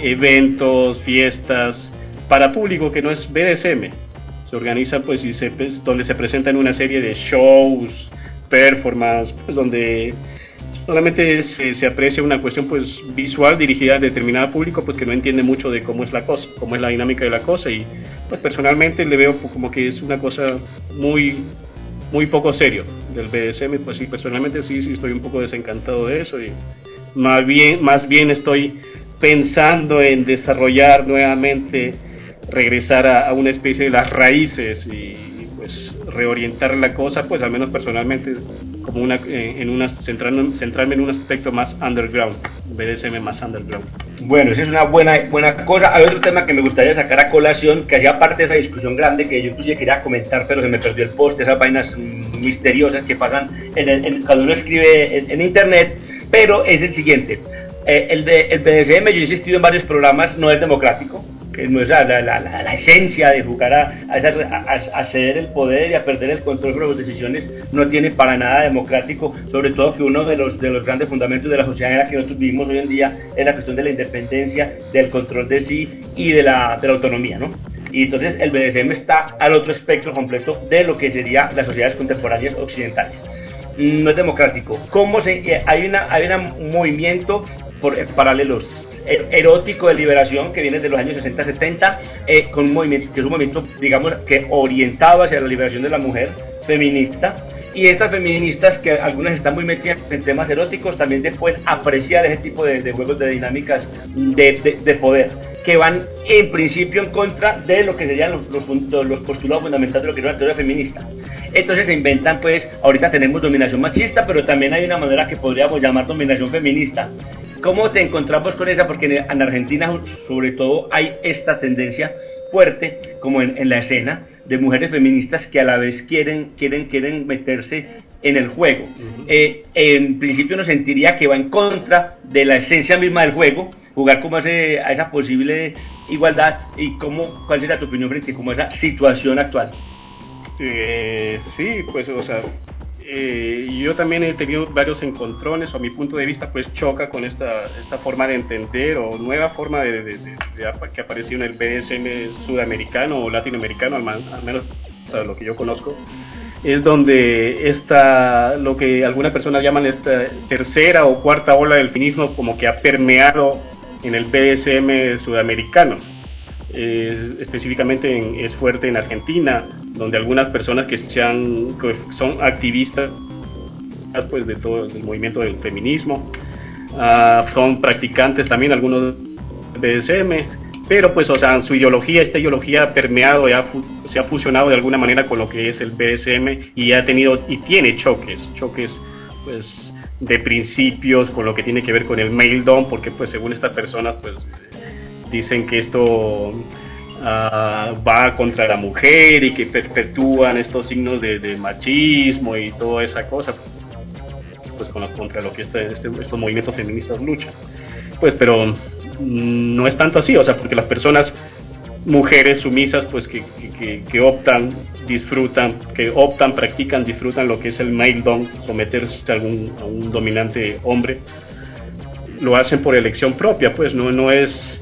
eventos, fiestas para público que no es BDSM se organiza pues y se, donde se presentan una serie de shows, performance, pues, donde solamente se, se, aprecia una cuestión pues visual dirigida a determinado público pues que no entiende mucho de cómo es la cosa, cómo es la dinámica de la cosa. Y pues personalmente le veo como que es una cosa muy muy poco serio del BDSM, pues sí, personalmente sí, sí estoy un poco desencantado de eso. Y más bien, más bien estoy pensando en desarrollar nuevamente regresar a, a, una especie de las raíces y pues reorientar la cosa, pues al menos personalmente como una en una centrarme, centrarme en un aspecto más underground, BDSM más underground. Bueno, esa es una buena buena cosa. Hay otro tema que me gustaría sacar a colación, que hacía parte de esa discusión grande que yo inclusive quería comentar, pero se me perdió el post, esas vainas misteriosas que pasan en, el, en cuando uno escribe en, en, internet, pero es el siguiente. Eh, el, de, el BDSM, yo he insistido en varios programas, no es democrático, no es la, la, la, la, esencia de jugar a, a, a, ceder el poder y a perder el control sobre las decisiones no tiene para nada democrático, sobre todo que uno de los, de los grandes fundamentos de la sociedad en la que nosotros vivimos hoy en día es la cuestión de la independencia, del control de sí y de la, de la autonomía, ¿no? Y entonces el BDSM está al otro espectro completo de lo que sería las sociedades contemporáneas occidentales. No es democrático. ¿Cómo se, hay, una, hay un movimiento por, paralelos erótico de liberación que viene de los años 60-70, eh, con un movimiento que es un movimiento, digamos, que orientado hacia la liberación de la mujer feminista. Y estas feministas, que algunas están muy metidas en temas eróticos, también pueden apreciar ese tipo de, de juegos de dinámicas de, de, de, poder, que van en principio en contra de lo que serían los, los, los postulados fundamentales de lo que es una teoría feminista. Entonces se inventan, pues, ahorita tenemos dominación machista, pero también hay una manera que podríamos llamar dominación feminista. ¿Cómo te encontramos con esa? Porque en Argentina, sobre todo, hay esta tendencia fuerte, como en, en la escena, de mujeres feministas que a la vez quieren, quieren, quieren meterse en el juego. Uh -huh. eh, en principio uno sentiría que va en contra de la esencia misma del juego, jugar como ese, a esa posible igualdad y cómo, cuál sería tu opinión frente a como esa situación actual. Eh, sí, pues, o sea, eh, yo también he tenido varios encontrones, o a mi punto de vista, pues choca con esta, esta forma de entender o nueva forma de, de, de, de que apareció en el BDSM sudamericano o latinoamericano, al, al menos hasta lo que yo conozco, es donde esta, lo que algunas personas llaman esta tercera o cuarta ola del finismo como que ha permeado en el BDSM sudamericano. Eh, específicamente en, es fuerte en Argentina, donde algunas personas que, sean, son activistas pues, de todo el movimiento del feminismo uh, son practicantes también algunos BDSM, pero pues o sea, su ideología, esta ideología ha permeado y ha, se ha fusionado de alguna manera con lo que es el BDSM y ha tenido y tiene choques, choques pues de principios con lo que tiene que ver con el male dom, porque pues según estas personas pues dicen que esto uh, va contra la mujer y que perpetúan estos signos de, machismo y toda esa cosa pues con contra lo que este, este, estos movimientos feministas luchan. Pues pero no es tanto así o sea porque las personas mujeres sumisas pues que, que, optan disfrutan que optan practican disfrutan lo que es el male dom someterse a, algún, a un dominante hombre lo hacen por elección propia pues no no es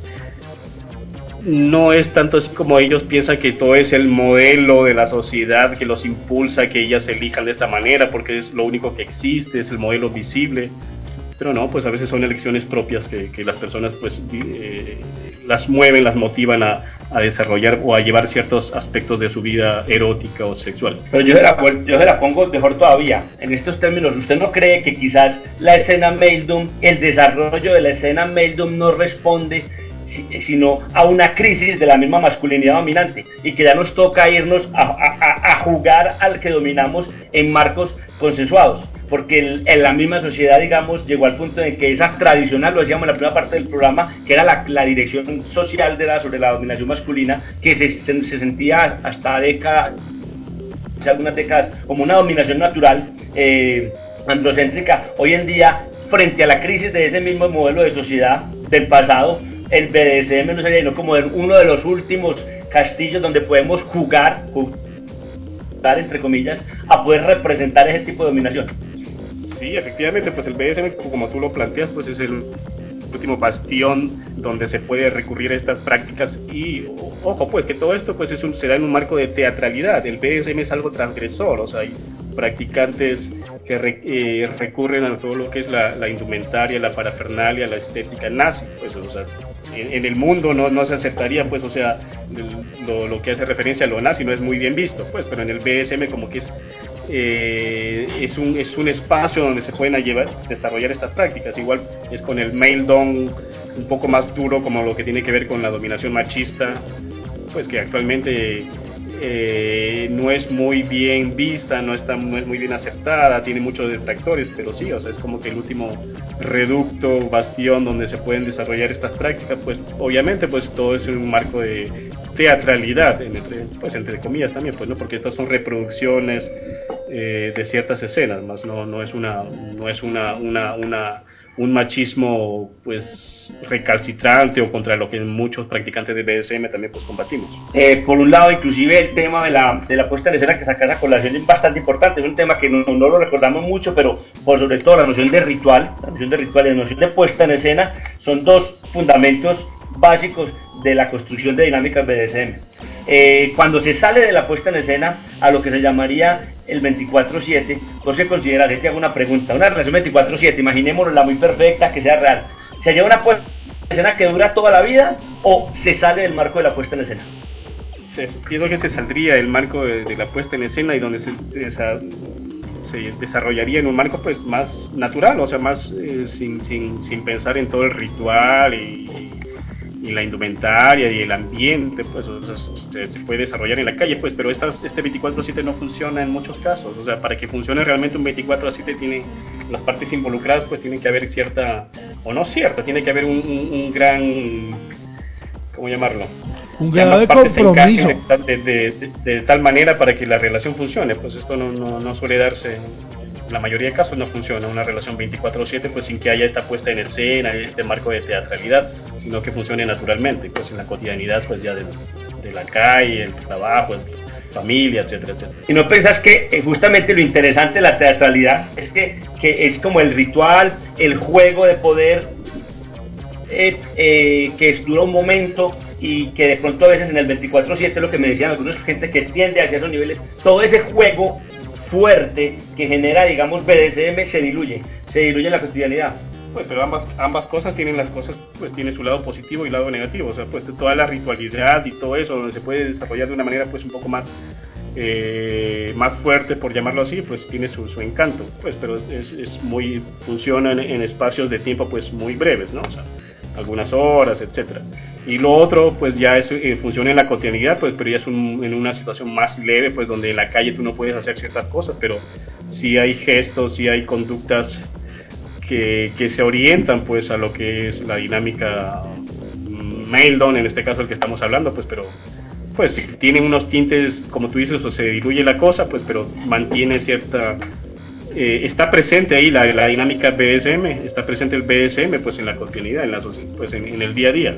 no es tanto así como ellos piensan que todo es el modelo de la sociedad que los impulsa que ellas elijan de esta manera porque es lo único que existe, es el modelo visible. Pero no, pues a veces son elecciones propias que, que las personas pues eh, las mueven, las motivan a, a, desarrollar o a llevar ciertos aspectos de su vida erótica o sexual. Pero yo se, la, yo se la pongo mejor todavía. En estos términos, ¿usted no cree que quizás la escena Maildom, el desarrollo de la escena Maildom no responde sino a una crisis de la misma masculinidad dominante. Y que ya nos toca irnos a, a, a jugar al que dominamos en marcos consensuados. Porque en la misma sociedad, digamos, llegó al punto en que esa tradicional, lo decíamos en la primera parte del programa, que era la, la dirección social de la, sobre la dominación masculina, que se, se, se sentía hasta décadas algunas décadas como una dominación natural eh, androcéntrica, hoy en día, frente a la crisis de ese mismo modelo de sociedad del pasado, el BDSM no sería sino como uno de los últimos castillos donde podemos jugar, jugar entre comillas, a poder representar ese tipo de dominación. Sí, efectivamente, pues el BDSM, como tú lo planteas, pues es el último bastión donde se puede recurrir a estas prácticas. Y ojo pues que todo esto pues es un, se da en un marco de teatralidad. El BDSM es algo transgresor o sea hay practicantes que eh, recurren a todo lo que es la, indumentaria, la parafernalia, la estética nazi, pues, o sea, en, el mundo no, no, se aceptaría, pues, o sea, lo, lo, que hace referencia a lo nazi no es muy bien visto, pues, pero en el BSM como que es, eh, es, un, es un espacio donde se pueden llevar, desarrollar estas prácticas, igual es con el male don un poco más duro como lo que tiene que ver con la dominación machista, pues que actualmente eh, no es muy bien vista, no, está, no es muy bien aceptada, tiene muchos detractores, pero sí, o sea, es como que el último reducto, bastión donde se pueden desarrollar estas prácticas, pues obviamente pues todo es un marco de teatralidad, entre, pues entre comillas también, pues no, porque estas son reproducciones eh, de ciertas escenas, más no, no es una, no es una, una, una un machismo pues recalcitrante o contra lo que muchos practicantes de BDSM también pues combatimos. Eh, por un lado, inclusive el tema de la, de la puesta en escena que saca esa colación es bastante importante, es un tema que no, no, lo recordamos mucho, pero por sobre todo la noción de ritual, la noción de ritual y la noción de puesta en escena son dos fundamentos básicos de la construcción de dinámicas BDSM. Eh, cuando se sale de la puesta en escena a lo que se llamaría el 24-7, José considera, que hago una pregunta, una relación 24-7, imaginémonos la muy perfecta, que sea real. ¿Se halla una puesta en escena que dura toda la vida o se sale del marco de la puesta en escena? Se, pienso que se saldría del marco de, la puesta en escena y donde se, se, desarrollaría en un marco pues más natural, o sea, más eh, sin, sin, sin pensar en todo el ritual y y la indumentaria y el ambiente, pues se, puede desarrollar en la calle, pues, pero estas, este 24-7 no funciona en muchos casos. O sea, para que funcione realmente un 24-7 tiene las partes involucradas, pues tiene que haber cierta, o no cierta, tiene que haber un, gran, ¿cómo llamarlo? Un grado de compromiso. De, tal manera para que la relación funcione, pues esto no, no, no suele darse la mayoría de casos no funciona una relación 24/7 pues sin que haya esta puesta en escena, este marco de teatralidad, sino que funcione naturalmente, pues en la cotidianidad pues ya de, la calle, el trabajo, el, familia, etcétera, etcétera. ¿Y no pensás que eh, justamente lo interesante de la teatralidad es que, que es como el ritual, el juego de poder eh, eh, que dura un momento y que de pronto a veces en el 24-7 lo que me decían algunos gente que tiende hacia esos niveles, todo ese juego fuerte que genera, digamos, BDSM se diluye, se diluye la cotidianidad. Pues, pero ambas, ambas cosas tienen las cosas, pues tiene su lado positivo y lado negativo, o sea, pues toda la ritualidad y todo eso, donde se puede desarrollar de una manera pues un poco más, eh, más fuerte, por llamarlo así, pues tiene su, su encanto, pues, pero es, es muy, funciona en, en, espacios de tiempo pues muy breves, ¿no? O sea, algunas horas, etcétera. Y lo otro, pues ya es, eh, funciona en la cotidianidad, pues, pero ya es en una situación más leve, pues donde en la calle tú no puedes hacer ciertas cosas, pero sí hay gestos, sí hay conductas que, que se orientan, pues, a lo que es la dinámica mm, mail down, en este caso el que estamos hablando, pues, pero pues tiene unos tintes, como tú dices, o se diluye la cosa, pues, pero mantiene cierta eh, está presente ahí la, dinámica BSM, está presente el BSM pues en la cotidianidad, en, la, pues en, el día a día.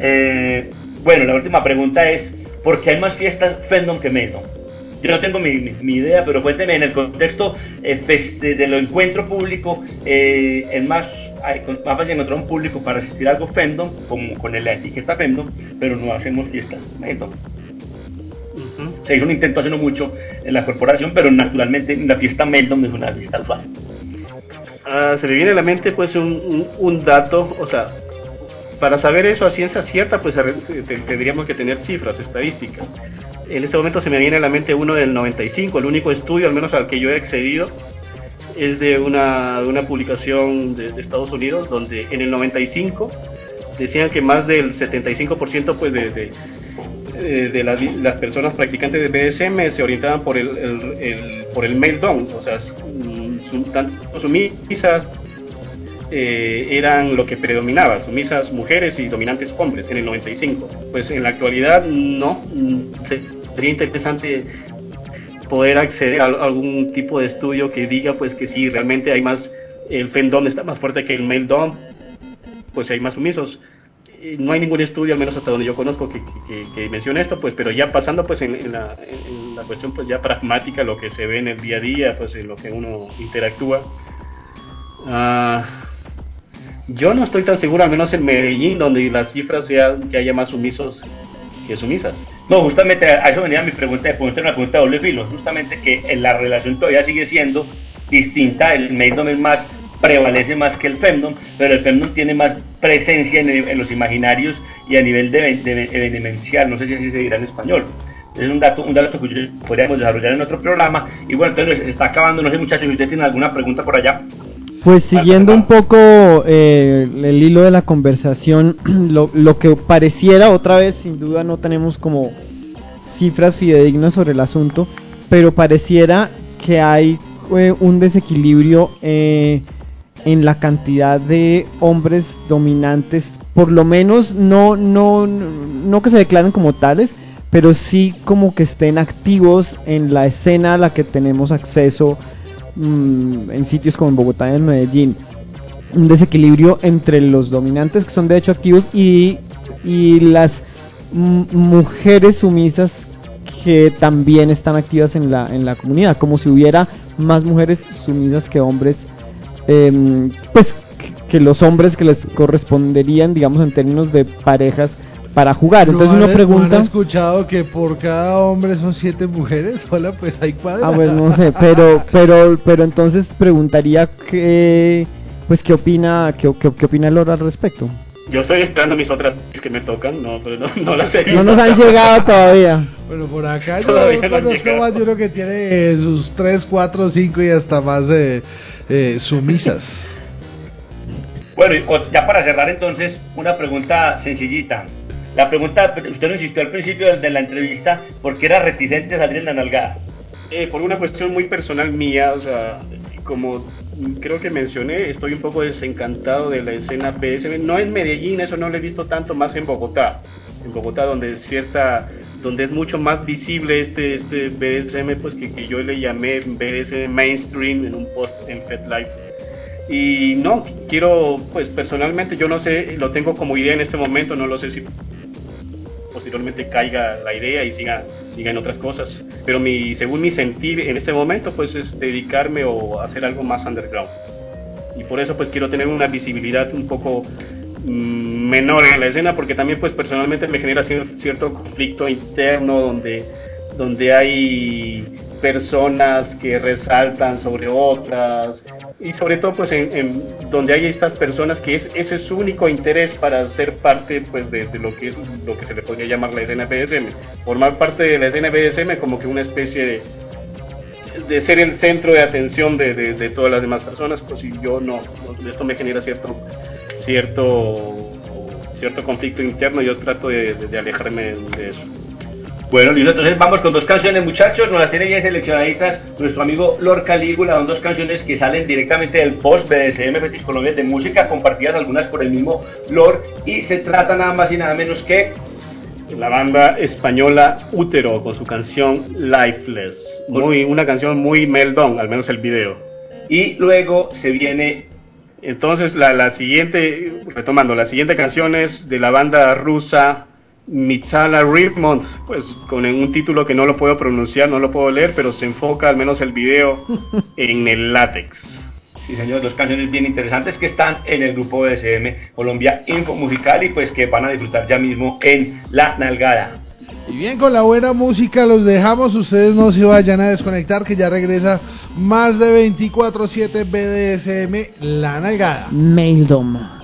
Eh, bueno, la última pregunta es, ¿por qué hay más fiestas fandom que menos? Yo no tengo mi, idea, pero cuénteme en el contexto eh, de, de, lo encuentro público, es más, hay, más fácil encontrar un público para asistir a algo fandom, como con la etiqueta fandom, pero no hacemos fiestas fandom. Se hizo un intento hace no mucho en la corporación, pero naturalmente la fiesta Meldon es una fiesta usual. Ah, se me viene a la mente pues un, un, dato, o sea, para saber eso a ciencia cierta, pues tendríamos que tener cifras, estadísticas. En este momento se me viene a la mente uno del 95, el único estudio, al menos al que yo he accedido, es de una, de una publicación de, de, Estados Unidos, donde en el 95 decían que más del 75% pues de, eh, de las personas practicantes de BDSM se orientaban por el, el, por el male dom, o sea, sumisas eh, eran lo que predominaba, sumisas mujeres y dominantes hombres en el 95. Pues en la actualidad no, sería interesante poder acceder a algún tipo de estudio que diga pues que si realmente hay más, el femdom está más fuerte que el male dom, pues hay más sumisos. Eh, No hay ningún estudio, al menos hasta donde yo conozco, que, que, mencione esto, pues, pero ya pasando pues en, la, en la cuestión pues ya pragmática, lo que se ve en el día a día, pues en lo que uno interactúa. ah, yo no estoy tan seguro, al menos en Medellín, donde las cifras sean que haya más sumisos que sumisas. No, justamente a eso venía mi pregunta, de una pregunta de doble filo, justamente que en la relación todavía sigue siendo distinta, el maidom es más, prevalece más que el femdom, pero el femdom tiene más presencia en, en los imaginarios y a nivel de, de, de evidencial, no sé si así se dirá en español. Es un dato, un dato que podríamos desarrollar en otro programa. Y bueno, entonces se está acabando, no sé muchachos, si ustedes tienen alguna pregunta por allá. Pues siguiendo un poco eh, el hilo de la conversación, lo, lo que pareciera, otra vez, sin duda no tenemos como cifras fidedignas sobre el asunto, pero pareciera que hay eh, un desequilibrio eh, en la cantidad de hombres dominantes, por lo menos no, no, no que se declaren como tales, pero sí como que estén activos en la escena a la que tenemos acceso mm, en sitios como en Bogotá y en Medellín. Un desequilibrio entre los dominantes que son de hecho activos y, y las mujeres sumisas que también están activas en la, en la comunidad, como si hubiera más mujeres sumisas que hombres, em, pues que- los hombres que les corresponderían, digamos, en términos de parejas para jugar. Entonces ¿No uno han- no pregunta... han escuchado que por cada hombre son siete mujeres? Hola, pues hay cuadra. Ah, pues no sé, pero, pero, pero entonces preguntaría que, pues, qué opina, qué, qué, qué opina Lora al respecto. Yo estoy esperando mis otras que me tocan, no, pero no, no las he No nos visto. han llegado todavía. Bueno, por acá yo no conozco más de uno que tiene eh, sus 3, 4, 5 y hasta más eh, eh, sumisas. Bueno, ya para cerrar entonces, una pregunta sencillita. La pregunta, usted lo insistió al principio de, la entrevista, ¿por qué era reticente a salir en la nalgada? Eh, por una cuestión muy personal mía, o sea, como creo que mencioné, estoy un poco desencantado de la escena BSM. No en Medellín, eso no lo he visto tanto, más en Bogotá. En Bogotá, donde es cierta, donde es mucho más visible este, este BSM, pues que, que yo le llamé BSM mainstream en un post en FedLife. Y no, quiero, pues personalmente, yo no sé, lo tengo como idea en este momento, no lo sé si posteriormente caiga la idea y siga, siga en otras cosas. Pero mi, según mi sentir en este momento, pues es dedicarme o hacer algo más underground. Y por eso pues quiero tener una visibilidad un poco mm, menor en la escena, porque también pues personalmente me genera cier- cierto conflicto interno donde, donde hay personas que resaltan sobre otras y sobre todo pues en, en donde hay estas personas que es ese es su único interés para ser parte pues de, lo que es lo que se le podría llamar la escena BDSM formar parte de la escena BDSM como que una especie de de ser el centro de atención de, de, todas las demás personas pues si yo no, esto me genera cierto cierto cierto conflicto interno. Yo trato de alejarme de eso Bueno, listo, entonces vamos con dos canciones, muchachos. Nos las tiene ya seleccionaditas nuestro amigo Lord Calígula. Son dos canciones que salen directamente del post BDSM Fetish Colombia de música, compartidas algunas por el mismo Lord. Y se trata nada más y nada menos que. la banda española Útero con su canción Lifeless muy una canción muy meldón al menos el video Y luego se viene. Entonces la, la siguiente, retomando, la siguiente canción es de la banda rusa Mitala Ripmont, pues con un título que no lo puedo pronunciar, no lo puedo leer, pero se enfoca al menos el video en el látex. Sí, señor, dos canciones bien interesantes que están en el grupo BDSM Colombia Info Musical y pues que van a disfrutar ya mismo en La Nalgada. Y bien, con la buena música los dejamos. Ustedes no se vayan a desconectar, que ya regresa más de 24-7 BDSM La Nalgada. Maildom.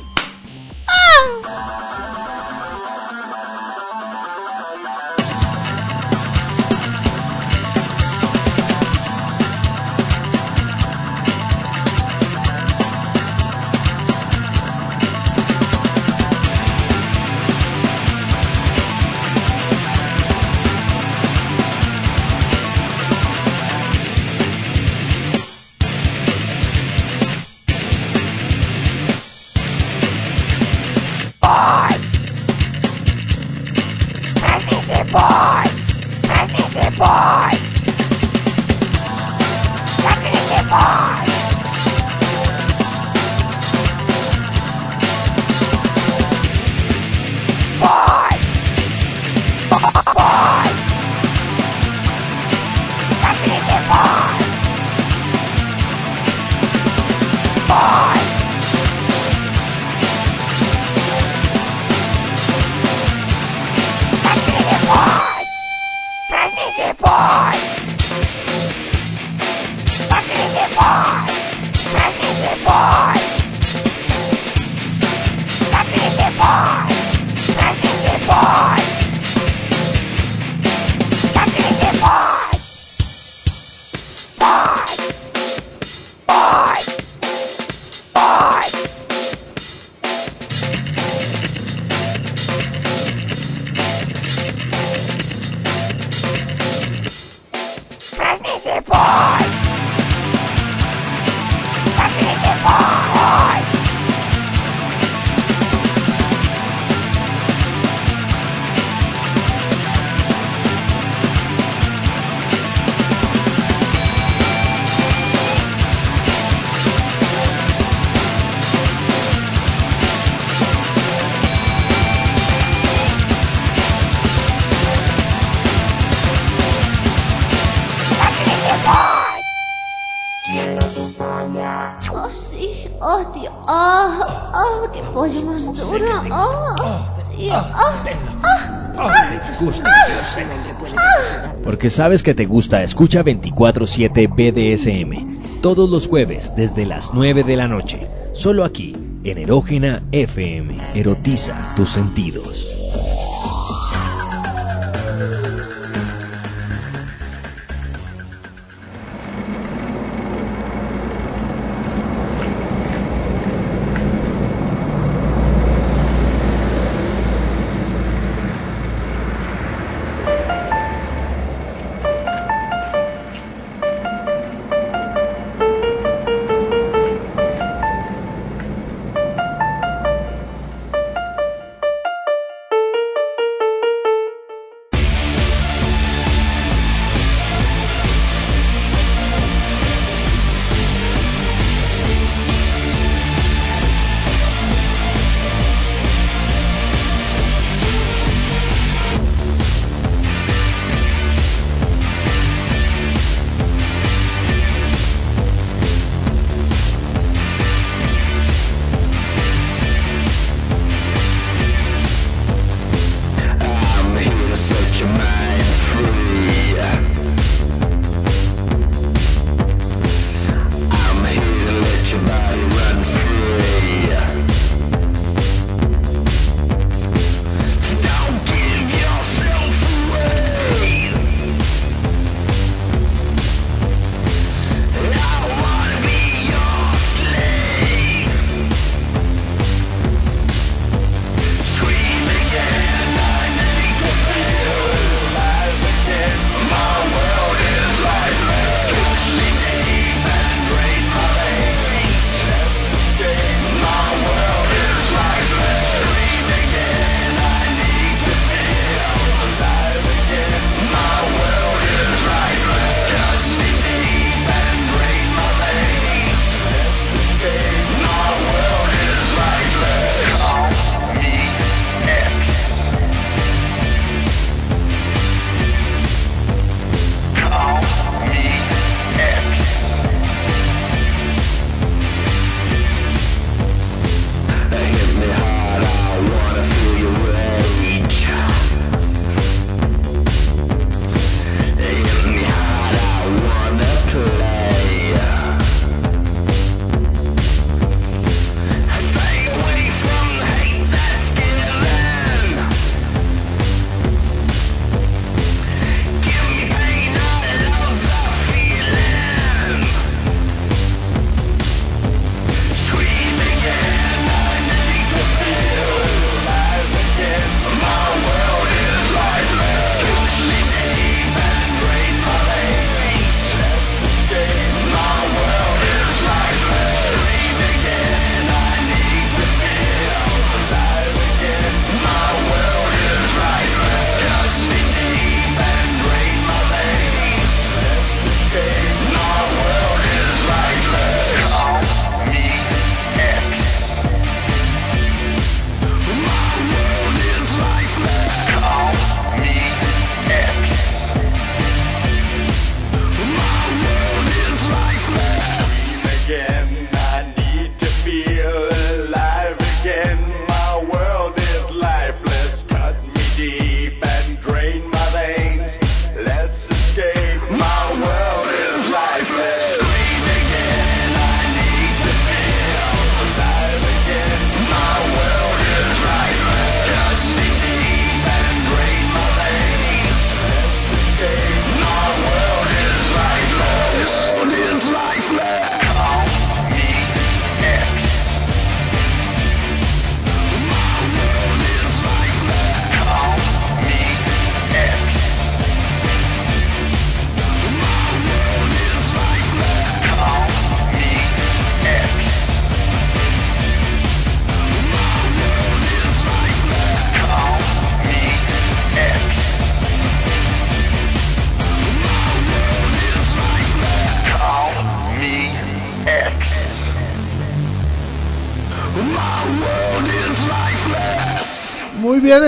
Porque sabes que te gusta, escucha 24-7 BDSM. Todos los jueves desde las 9 de la noche. Solo aquí, en Erógena FM. Erotiza tus sentidos.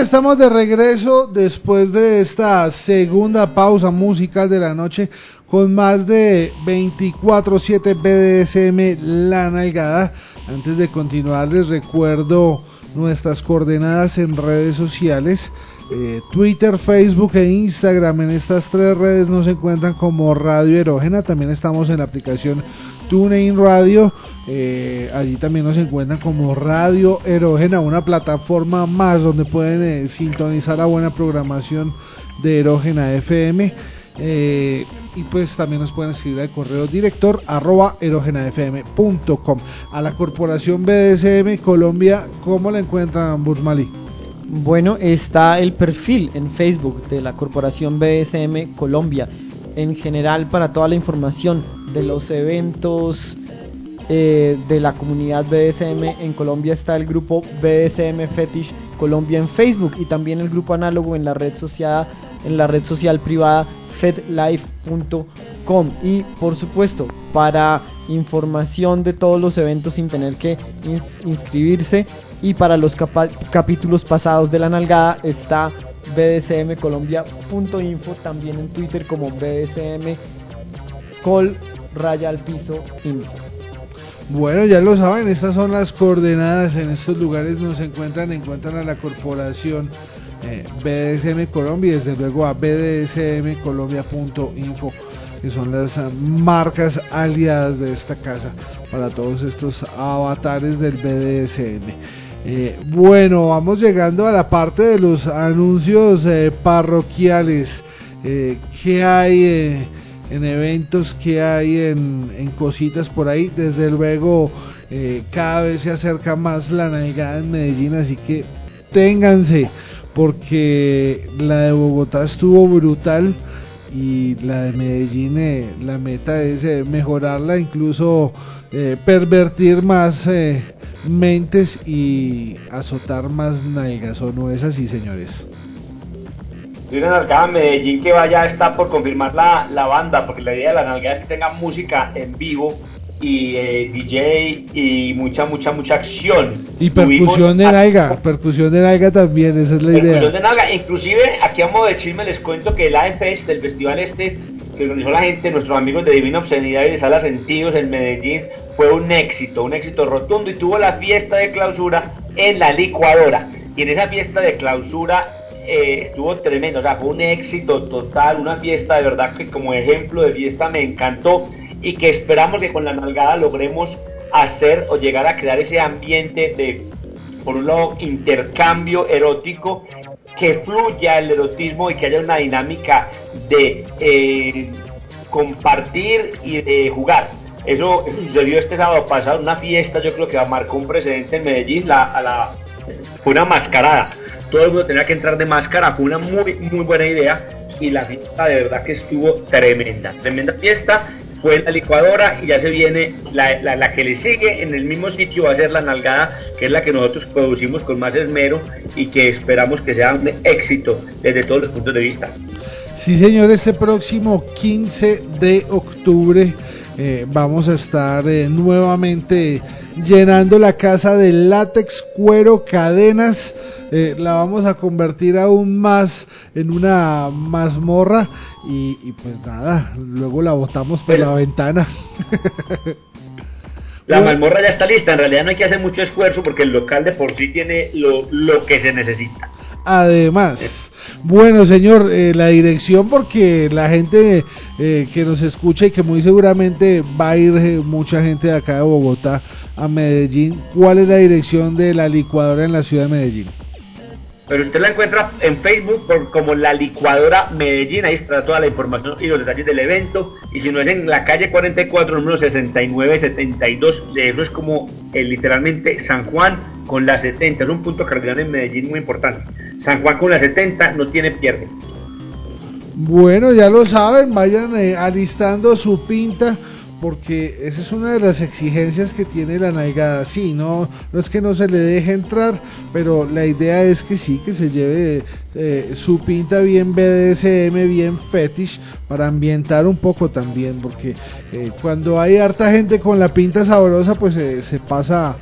Estamos de regreso después de esta segunda pausa musical de la noche con más de 24/7 BDSM La Nalgada. Antes de continuar les recuerdo nuestras coordenadas en redes sociales. Eh, Twitter, Facebook e Instagram. En estas tres redes nos encuentran como Radio Erógena. También estamos en la aplicación TuneIn Radio. Eh, allí también nos encuentran como Radio Erógena, una plataforma más donde pueden eh, sintonizar la buena programación de Erógena FM. Y pues también nos pueden escribir al correo director arroba erogenafm.com. A la corporación BDSM Colombia, ¿cómo la encuentran, Bursmali? Bueno, está el perfil en Facebook de la Corporación BDSM Colombia. En general, para toda la información de los eventos eh, de la comunidad BDSM en Colombia está el grupo BDSM Fetish Colombia en Facebook y también el grupo análogo en la red social, en la red social privada fedlife.com y por supuesto para información de todos los eventos sin tener que ins- inscribirse y para los capítulos pasados de la nalgada está bdsmcolombia.info también en Twitter como bdsm col raya piso info. Bueno, ya lo saben, estas son las coordenadas. En estos lugares nos encuentran, encuentran a la corporación eh, BDSM Colombia y desde luego a bdsmcolombia.info, que son las marcas aliadas de esta casa para todos estos avatares del BDSM. Eh, bueno, vamos llegando a la parte de los anuncios eh, parroquiales. Eh, ¿Qué hay? en eventos que hay en, cositas por ahí. Desde luego, cada vez se acerca más la navegada en Medellín, así que ténganse, porque la de Bogotá estuvo brutal y la de Medellín, la meta es mejorarla, incluso pervertir más mentes y azotar más nalgas, ¿o no es así, señores? Y una nalgada en Medellín que vaya está por confirmar la, la banda, porque la idea de la nalgada es que tenga música en vivo y eh, DJ y mucha, mucha, mucha acción. Y percusión de nalga, percusión de nalga también, esa es la Percusión idea. de nalga. Inclusive, aquí a modo de chisme les cuento que el AEFest, el festival este que organizó la gente, nuestros amigos de Divina Obscenidad y de Sala Sentidos en Medellín, fue un éxito, un éxito rotundo y tuvo la fiesta de clausura en la licuadora. Y en esa fiesta de clausura eh, estuvo tremendo, o sea, fue un éxito total, una fiesta de verdad que como ejemplo de fiesta me encantó y que esperamos que con la nalgada logremos hacer o llegar a crear ese ambiente de por un lado, intercambio erótico, que fluya el erotismo y que haya una dinámica de eh, compartir y de jugar. Eso, sucedió este sábado pasado, una fiesta, yo creo que marcó un precedente en Medellín, la, a la, fue una mascarada. Todo el mundo tenía que entrar de máscara, fue una muy, muy buena idea y la fiesta de verdad que estuvo tremenda, tremenda fiesta. Fue la licuadora y ya se viene la, la, la que le sigue en el mismo sitio va a ser la nalgada, que es la que nosotros producimos con más esmero y que esperamos que sea un éxito desde todos los puntos de vista. Sí, señor, este próximo 15 de octubre eh, vamos a estar eh, nuevamente llenando la casa de látex, cuero, cadenas. Eh, la vamos a convertir aún más en una mazmorra y, y pues nada, luego la botamos por la ventana. La Bueno. mazmorra ya está lista, en realidad no hay que hacer mucho esfuerzo porque el local de por sí tiene lo, lo que se necesita. Además, bueno señor, eh, la dirección porque la gente eh, que nos escucha y que muy seguramente va a ir eh, mucha gente de acá de Bogotá a Medellín, ¿cuál es la dirección de la licuadora en la ciudad de Medellín? Pero usted la encuentra en Facebook por, como la licuadora Medellín, ahí está toda la información y los detalles del evento. Y si no es en la calle 44, número 6972, eso es como eh, literalmente San Juan con la 70, es un punto cardinal en Medellín muy importante. San Juan con la 70 no tiene pierde. Bueno, ya lo saben, vayan eh, alistando su pinta porque esa es una de las exigencias que tiene la nalgada. Sí, no, no es que no se le deje entrar, pero la idea es que sí, que se lleve eh, su pinta bien BDSM, bien fetish, para ambientar un poco también, porque eh, cuando hay harta gente con la pinta sabrosa, pues eh, se pasa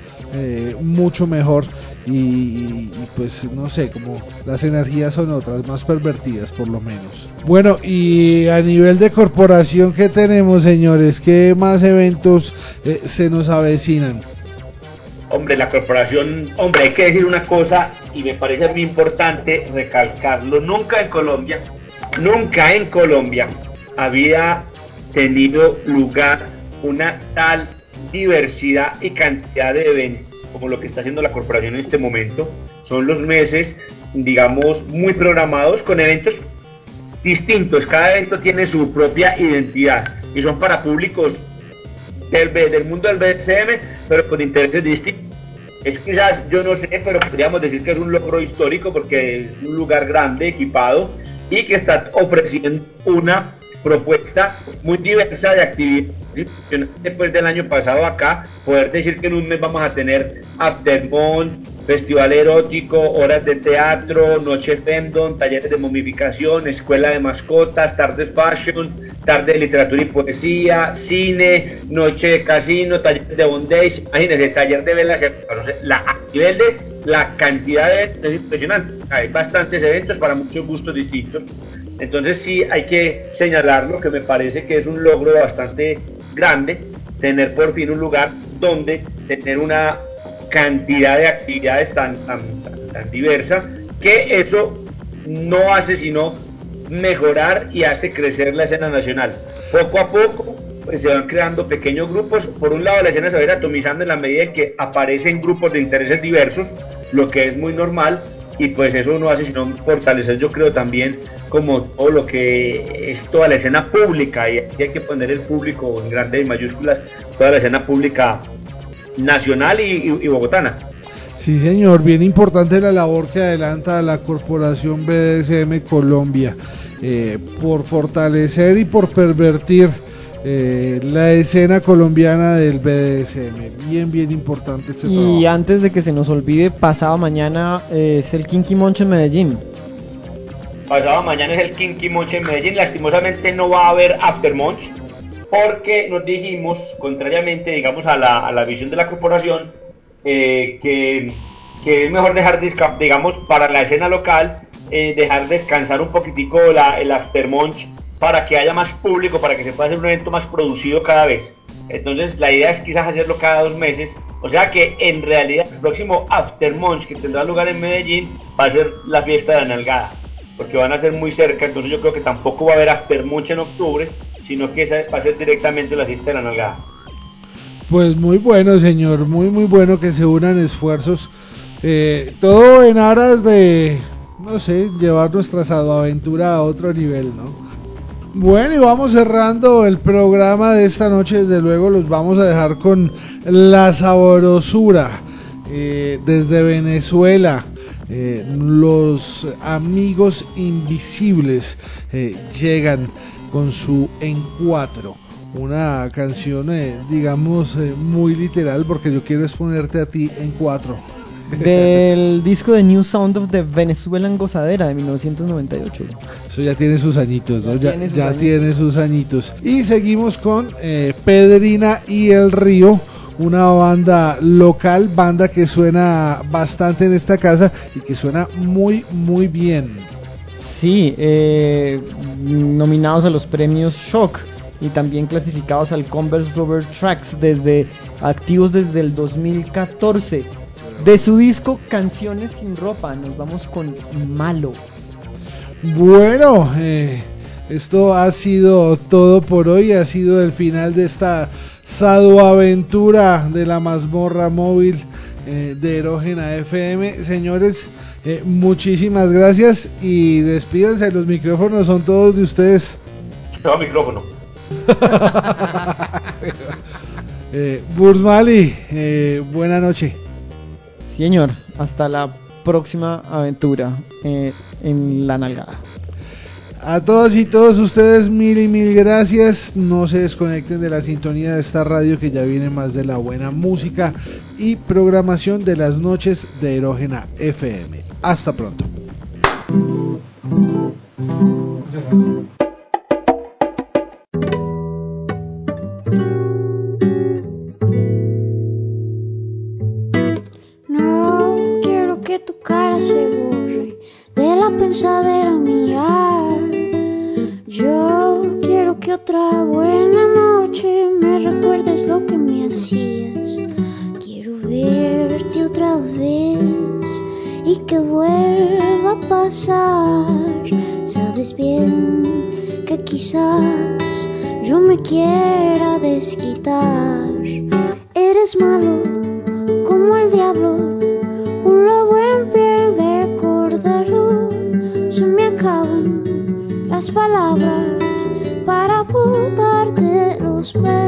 mucho mejor. Y, pues no sé, como las energías son otras, más pervertidas por lo menos. Bueno, y a nivel de corporación, ¿qué tenemos señores? ¿Qué más eventos eh, se nos avecinan? Hombre, la corporación, hombre, hay que decir una cosa y me parece muy importante recalcarlo. Nunca en Colombia, nunca en Colombia había tenido lugar una tal diversidad y cantidad de eventos como lo que está haciendo la corporación en este momento. Son los meses, digamos, muy programados con eventos distintos. Cada evento tiene su propia identidad y son para públicos del, del mundo del BSM, pero con intereses distintos. Es quizás, yo no sé, pero podríamos decir que es un logro histórico porque es un lugar grande, equipado y que está ofreciendo una propuesta muy diversa de actividades. Después del año pasado acá, poder decir que en un mes vamos a tener Aftermont, festival erótico, horas de teatro, noche femdom, talleres de momificación, escuela de mascotas, tardes fashion, tarde de literatura y poesía, cine, noche de casino, talleres de bondage, imagínense, taller de velas, la, a nivel de la cantidad de es impresionante, hay bastantes eventos para muchos gustos distintos, entonces sí hay que señalarlo, que me parece que es un logro bastante grande, tener por fin un lugar donde tener una cantidad de actividades tan, tan, tan, diversa, que eso no hace sino mejorar y hace crecer la escena nacional. Poco a poco pues, se van creando pequeños grupos. Por un lado, la escena se va a ir atomizando en la medida en que aparecen grupos de intereses diversos, lo que es muy normal, y pues eso no hace sino fortalecer, yo creo también, como todo lo que es toda la escena pública, y aquí hay que poner el público en grandes mayúsculas, toda la escena pública nacional y, bogotana. Sí, señor, bien importante la labor que adelanta la corporación BDSM Colombia eh, por fortalecer y por pervertir eh, la escena colombiana del BDSM. Bien, bien importante este Y antes de que se nos olvide, pasado mañana eh, es el Kinky Monch en Medellín. Pasado mañana es el Kinky Monch en Medellín. Lastimosamente no va a haber After Monch porque nos dijimos, contrariamente, digamos, a la, a la visión de la corporación, eh, que, que, es mejor dejar, digamos, para la escena local, eh, dejar descansar un poquitico la, el Aftermunch para que haya más público, para que se pueda hacer un evento más producido cada vez. Entonces, la idea es quizás hacerlo cada dos meses. O sea que en realidad el próximo Aftermunch que tendrá lugar en Medellín va a ser la fiesta de la nalgada, porque van a ser muy cerca. Entonces, yo creo que tampoco va a haber Aftermunch en octubre, sino que esa va a ser directamente la fiesta de la nalgada. Pues muy bueno, señor, muy, muy bueno que se unan esfuerzos. Eh, todo en aras de, no sé, llevar nuestra aventura a otro nivel, ¿no? Bueno, y vamos cerrando el programa de esta noche. Desde luego, los vamos a dejar con la sabrosura eh, desde Venezuela. Eh, los amigos invisibles llegan con su En Cuatro. Una canción, eh, digamos, eh, muy literal, porque yo quiero exponerte a ti en cuatro. Del disco de New Sound of the Venezuelan Gozadera de 1998. Eso ya tiene sus añitos, ¿no? Ya, tiene sus, añitos. Y seguimos con eh, Pedrina y el Río una banda local, banda que suena bastante en esta casa y que suena muy, muy bien. Sí, eh, nominados a los premios Shock y también clasificados al Converse Rubber Tracks desde activos desde el 2014. De su disco Canciones sin ropa, nos vamos con Malo. Bueno, eh, esto ha sido todo por hoy, ha sido el final de esta aventura de la mazmorra móvil eh, de Erógena FM. Señores, eh, muchísimas gracias y despídense, los micrófonos son todos de ustedes. No, micrófono. eh, Bursmali, eh, buena noche. Señor, hasta la próxima aventura eh, en la nalgada. A todos y todos ustedes mil y mil gracias. No se desconecten de la sintonía de esta radio que ya viene más de la buena música y programación de las noches de Erógena FM. Hasta pronto. Pensadera mía. Yo quiero que otra buena noche me recuerdes lo que me hacías. Quiero verte otra vez y que vuelva a pasar. Sabes bien que quizás yo me quiera desquitar. Eres malo como el diablo, palabras para botarte los perros.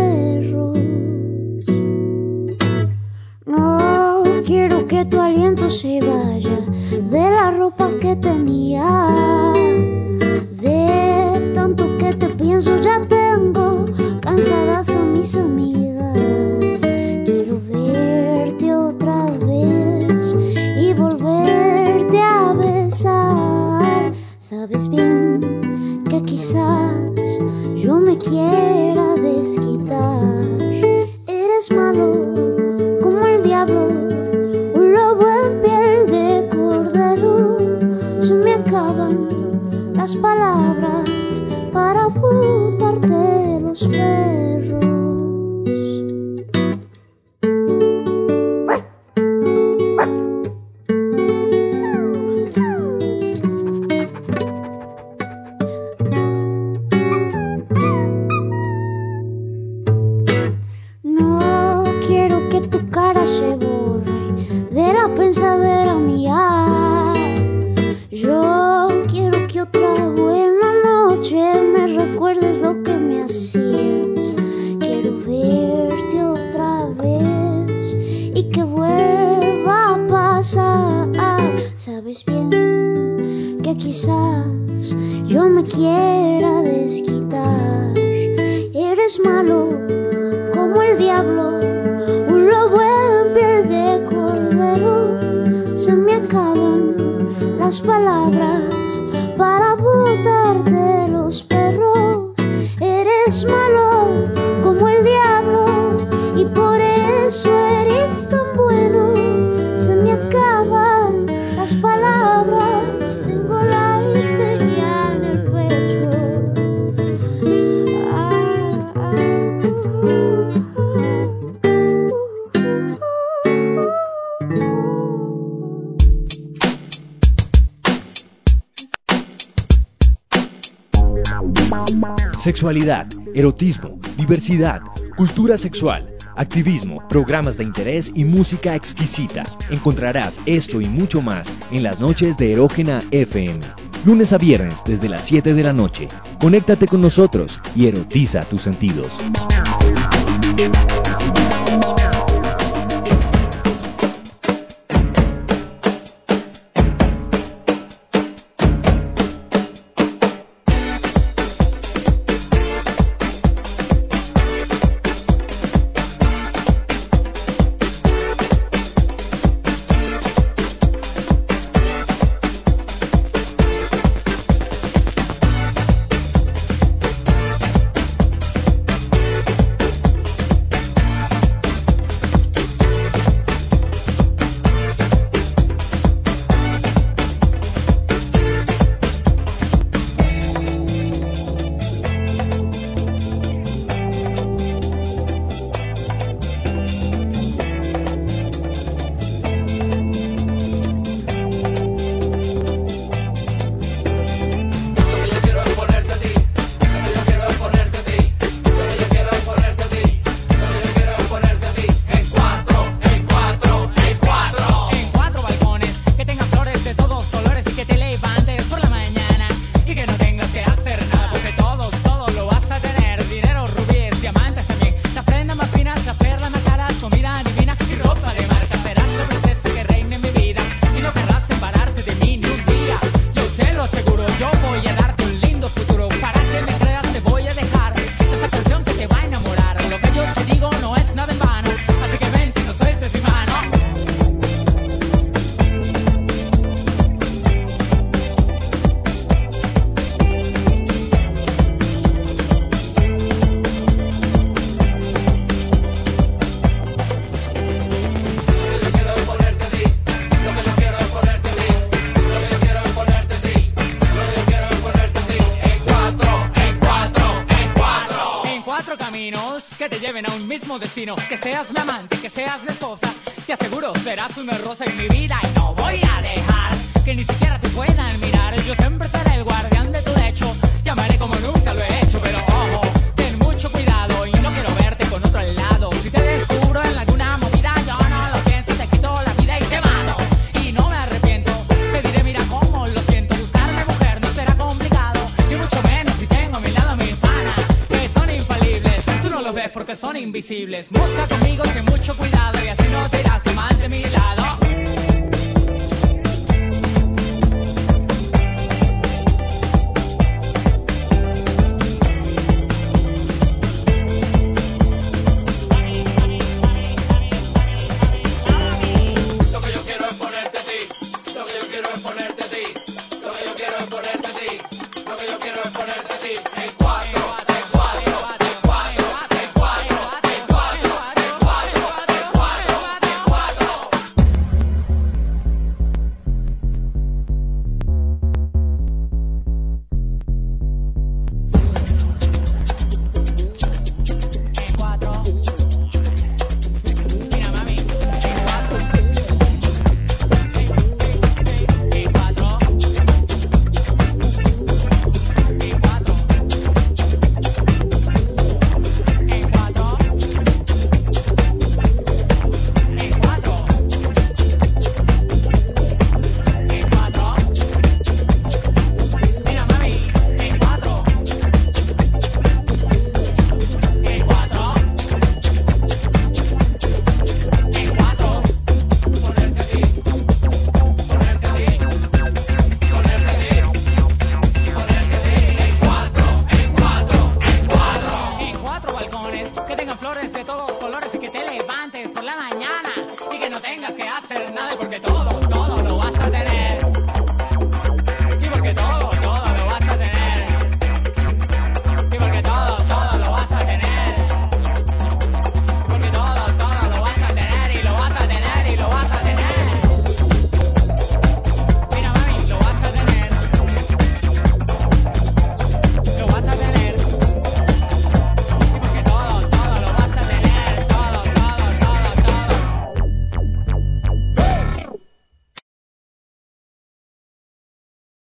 Sexualidad, erotismo, diversidad, cultura sexual, activismo, programas de interés y música exquisita. Encontrarás esto y mucho más en las noches de Erógena FM. Lunes a viernes desde las 7 de la noche. Conéctate con nosotros y erotiza tus sentidos.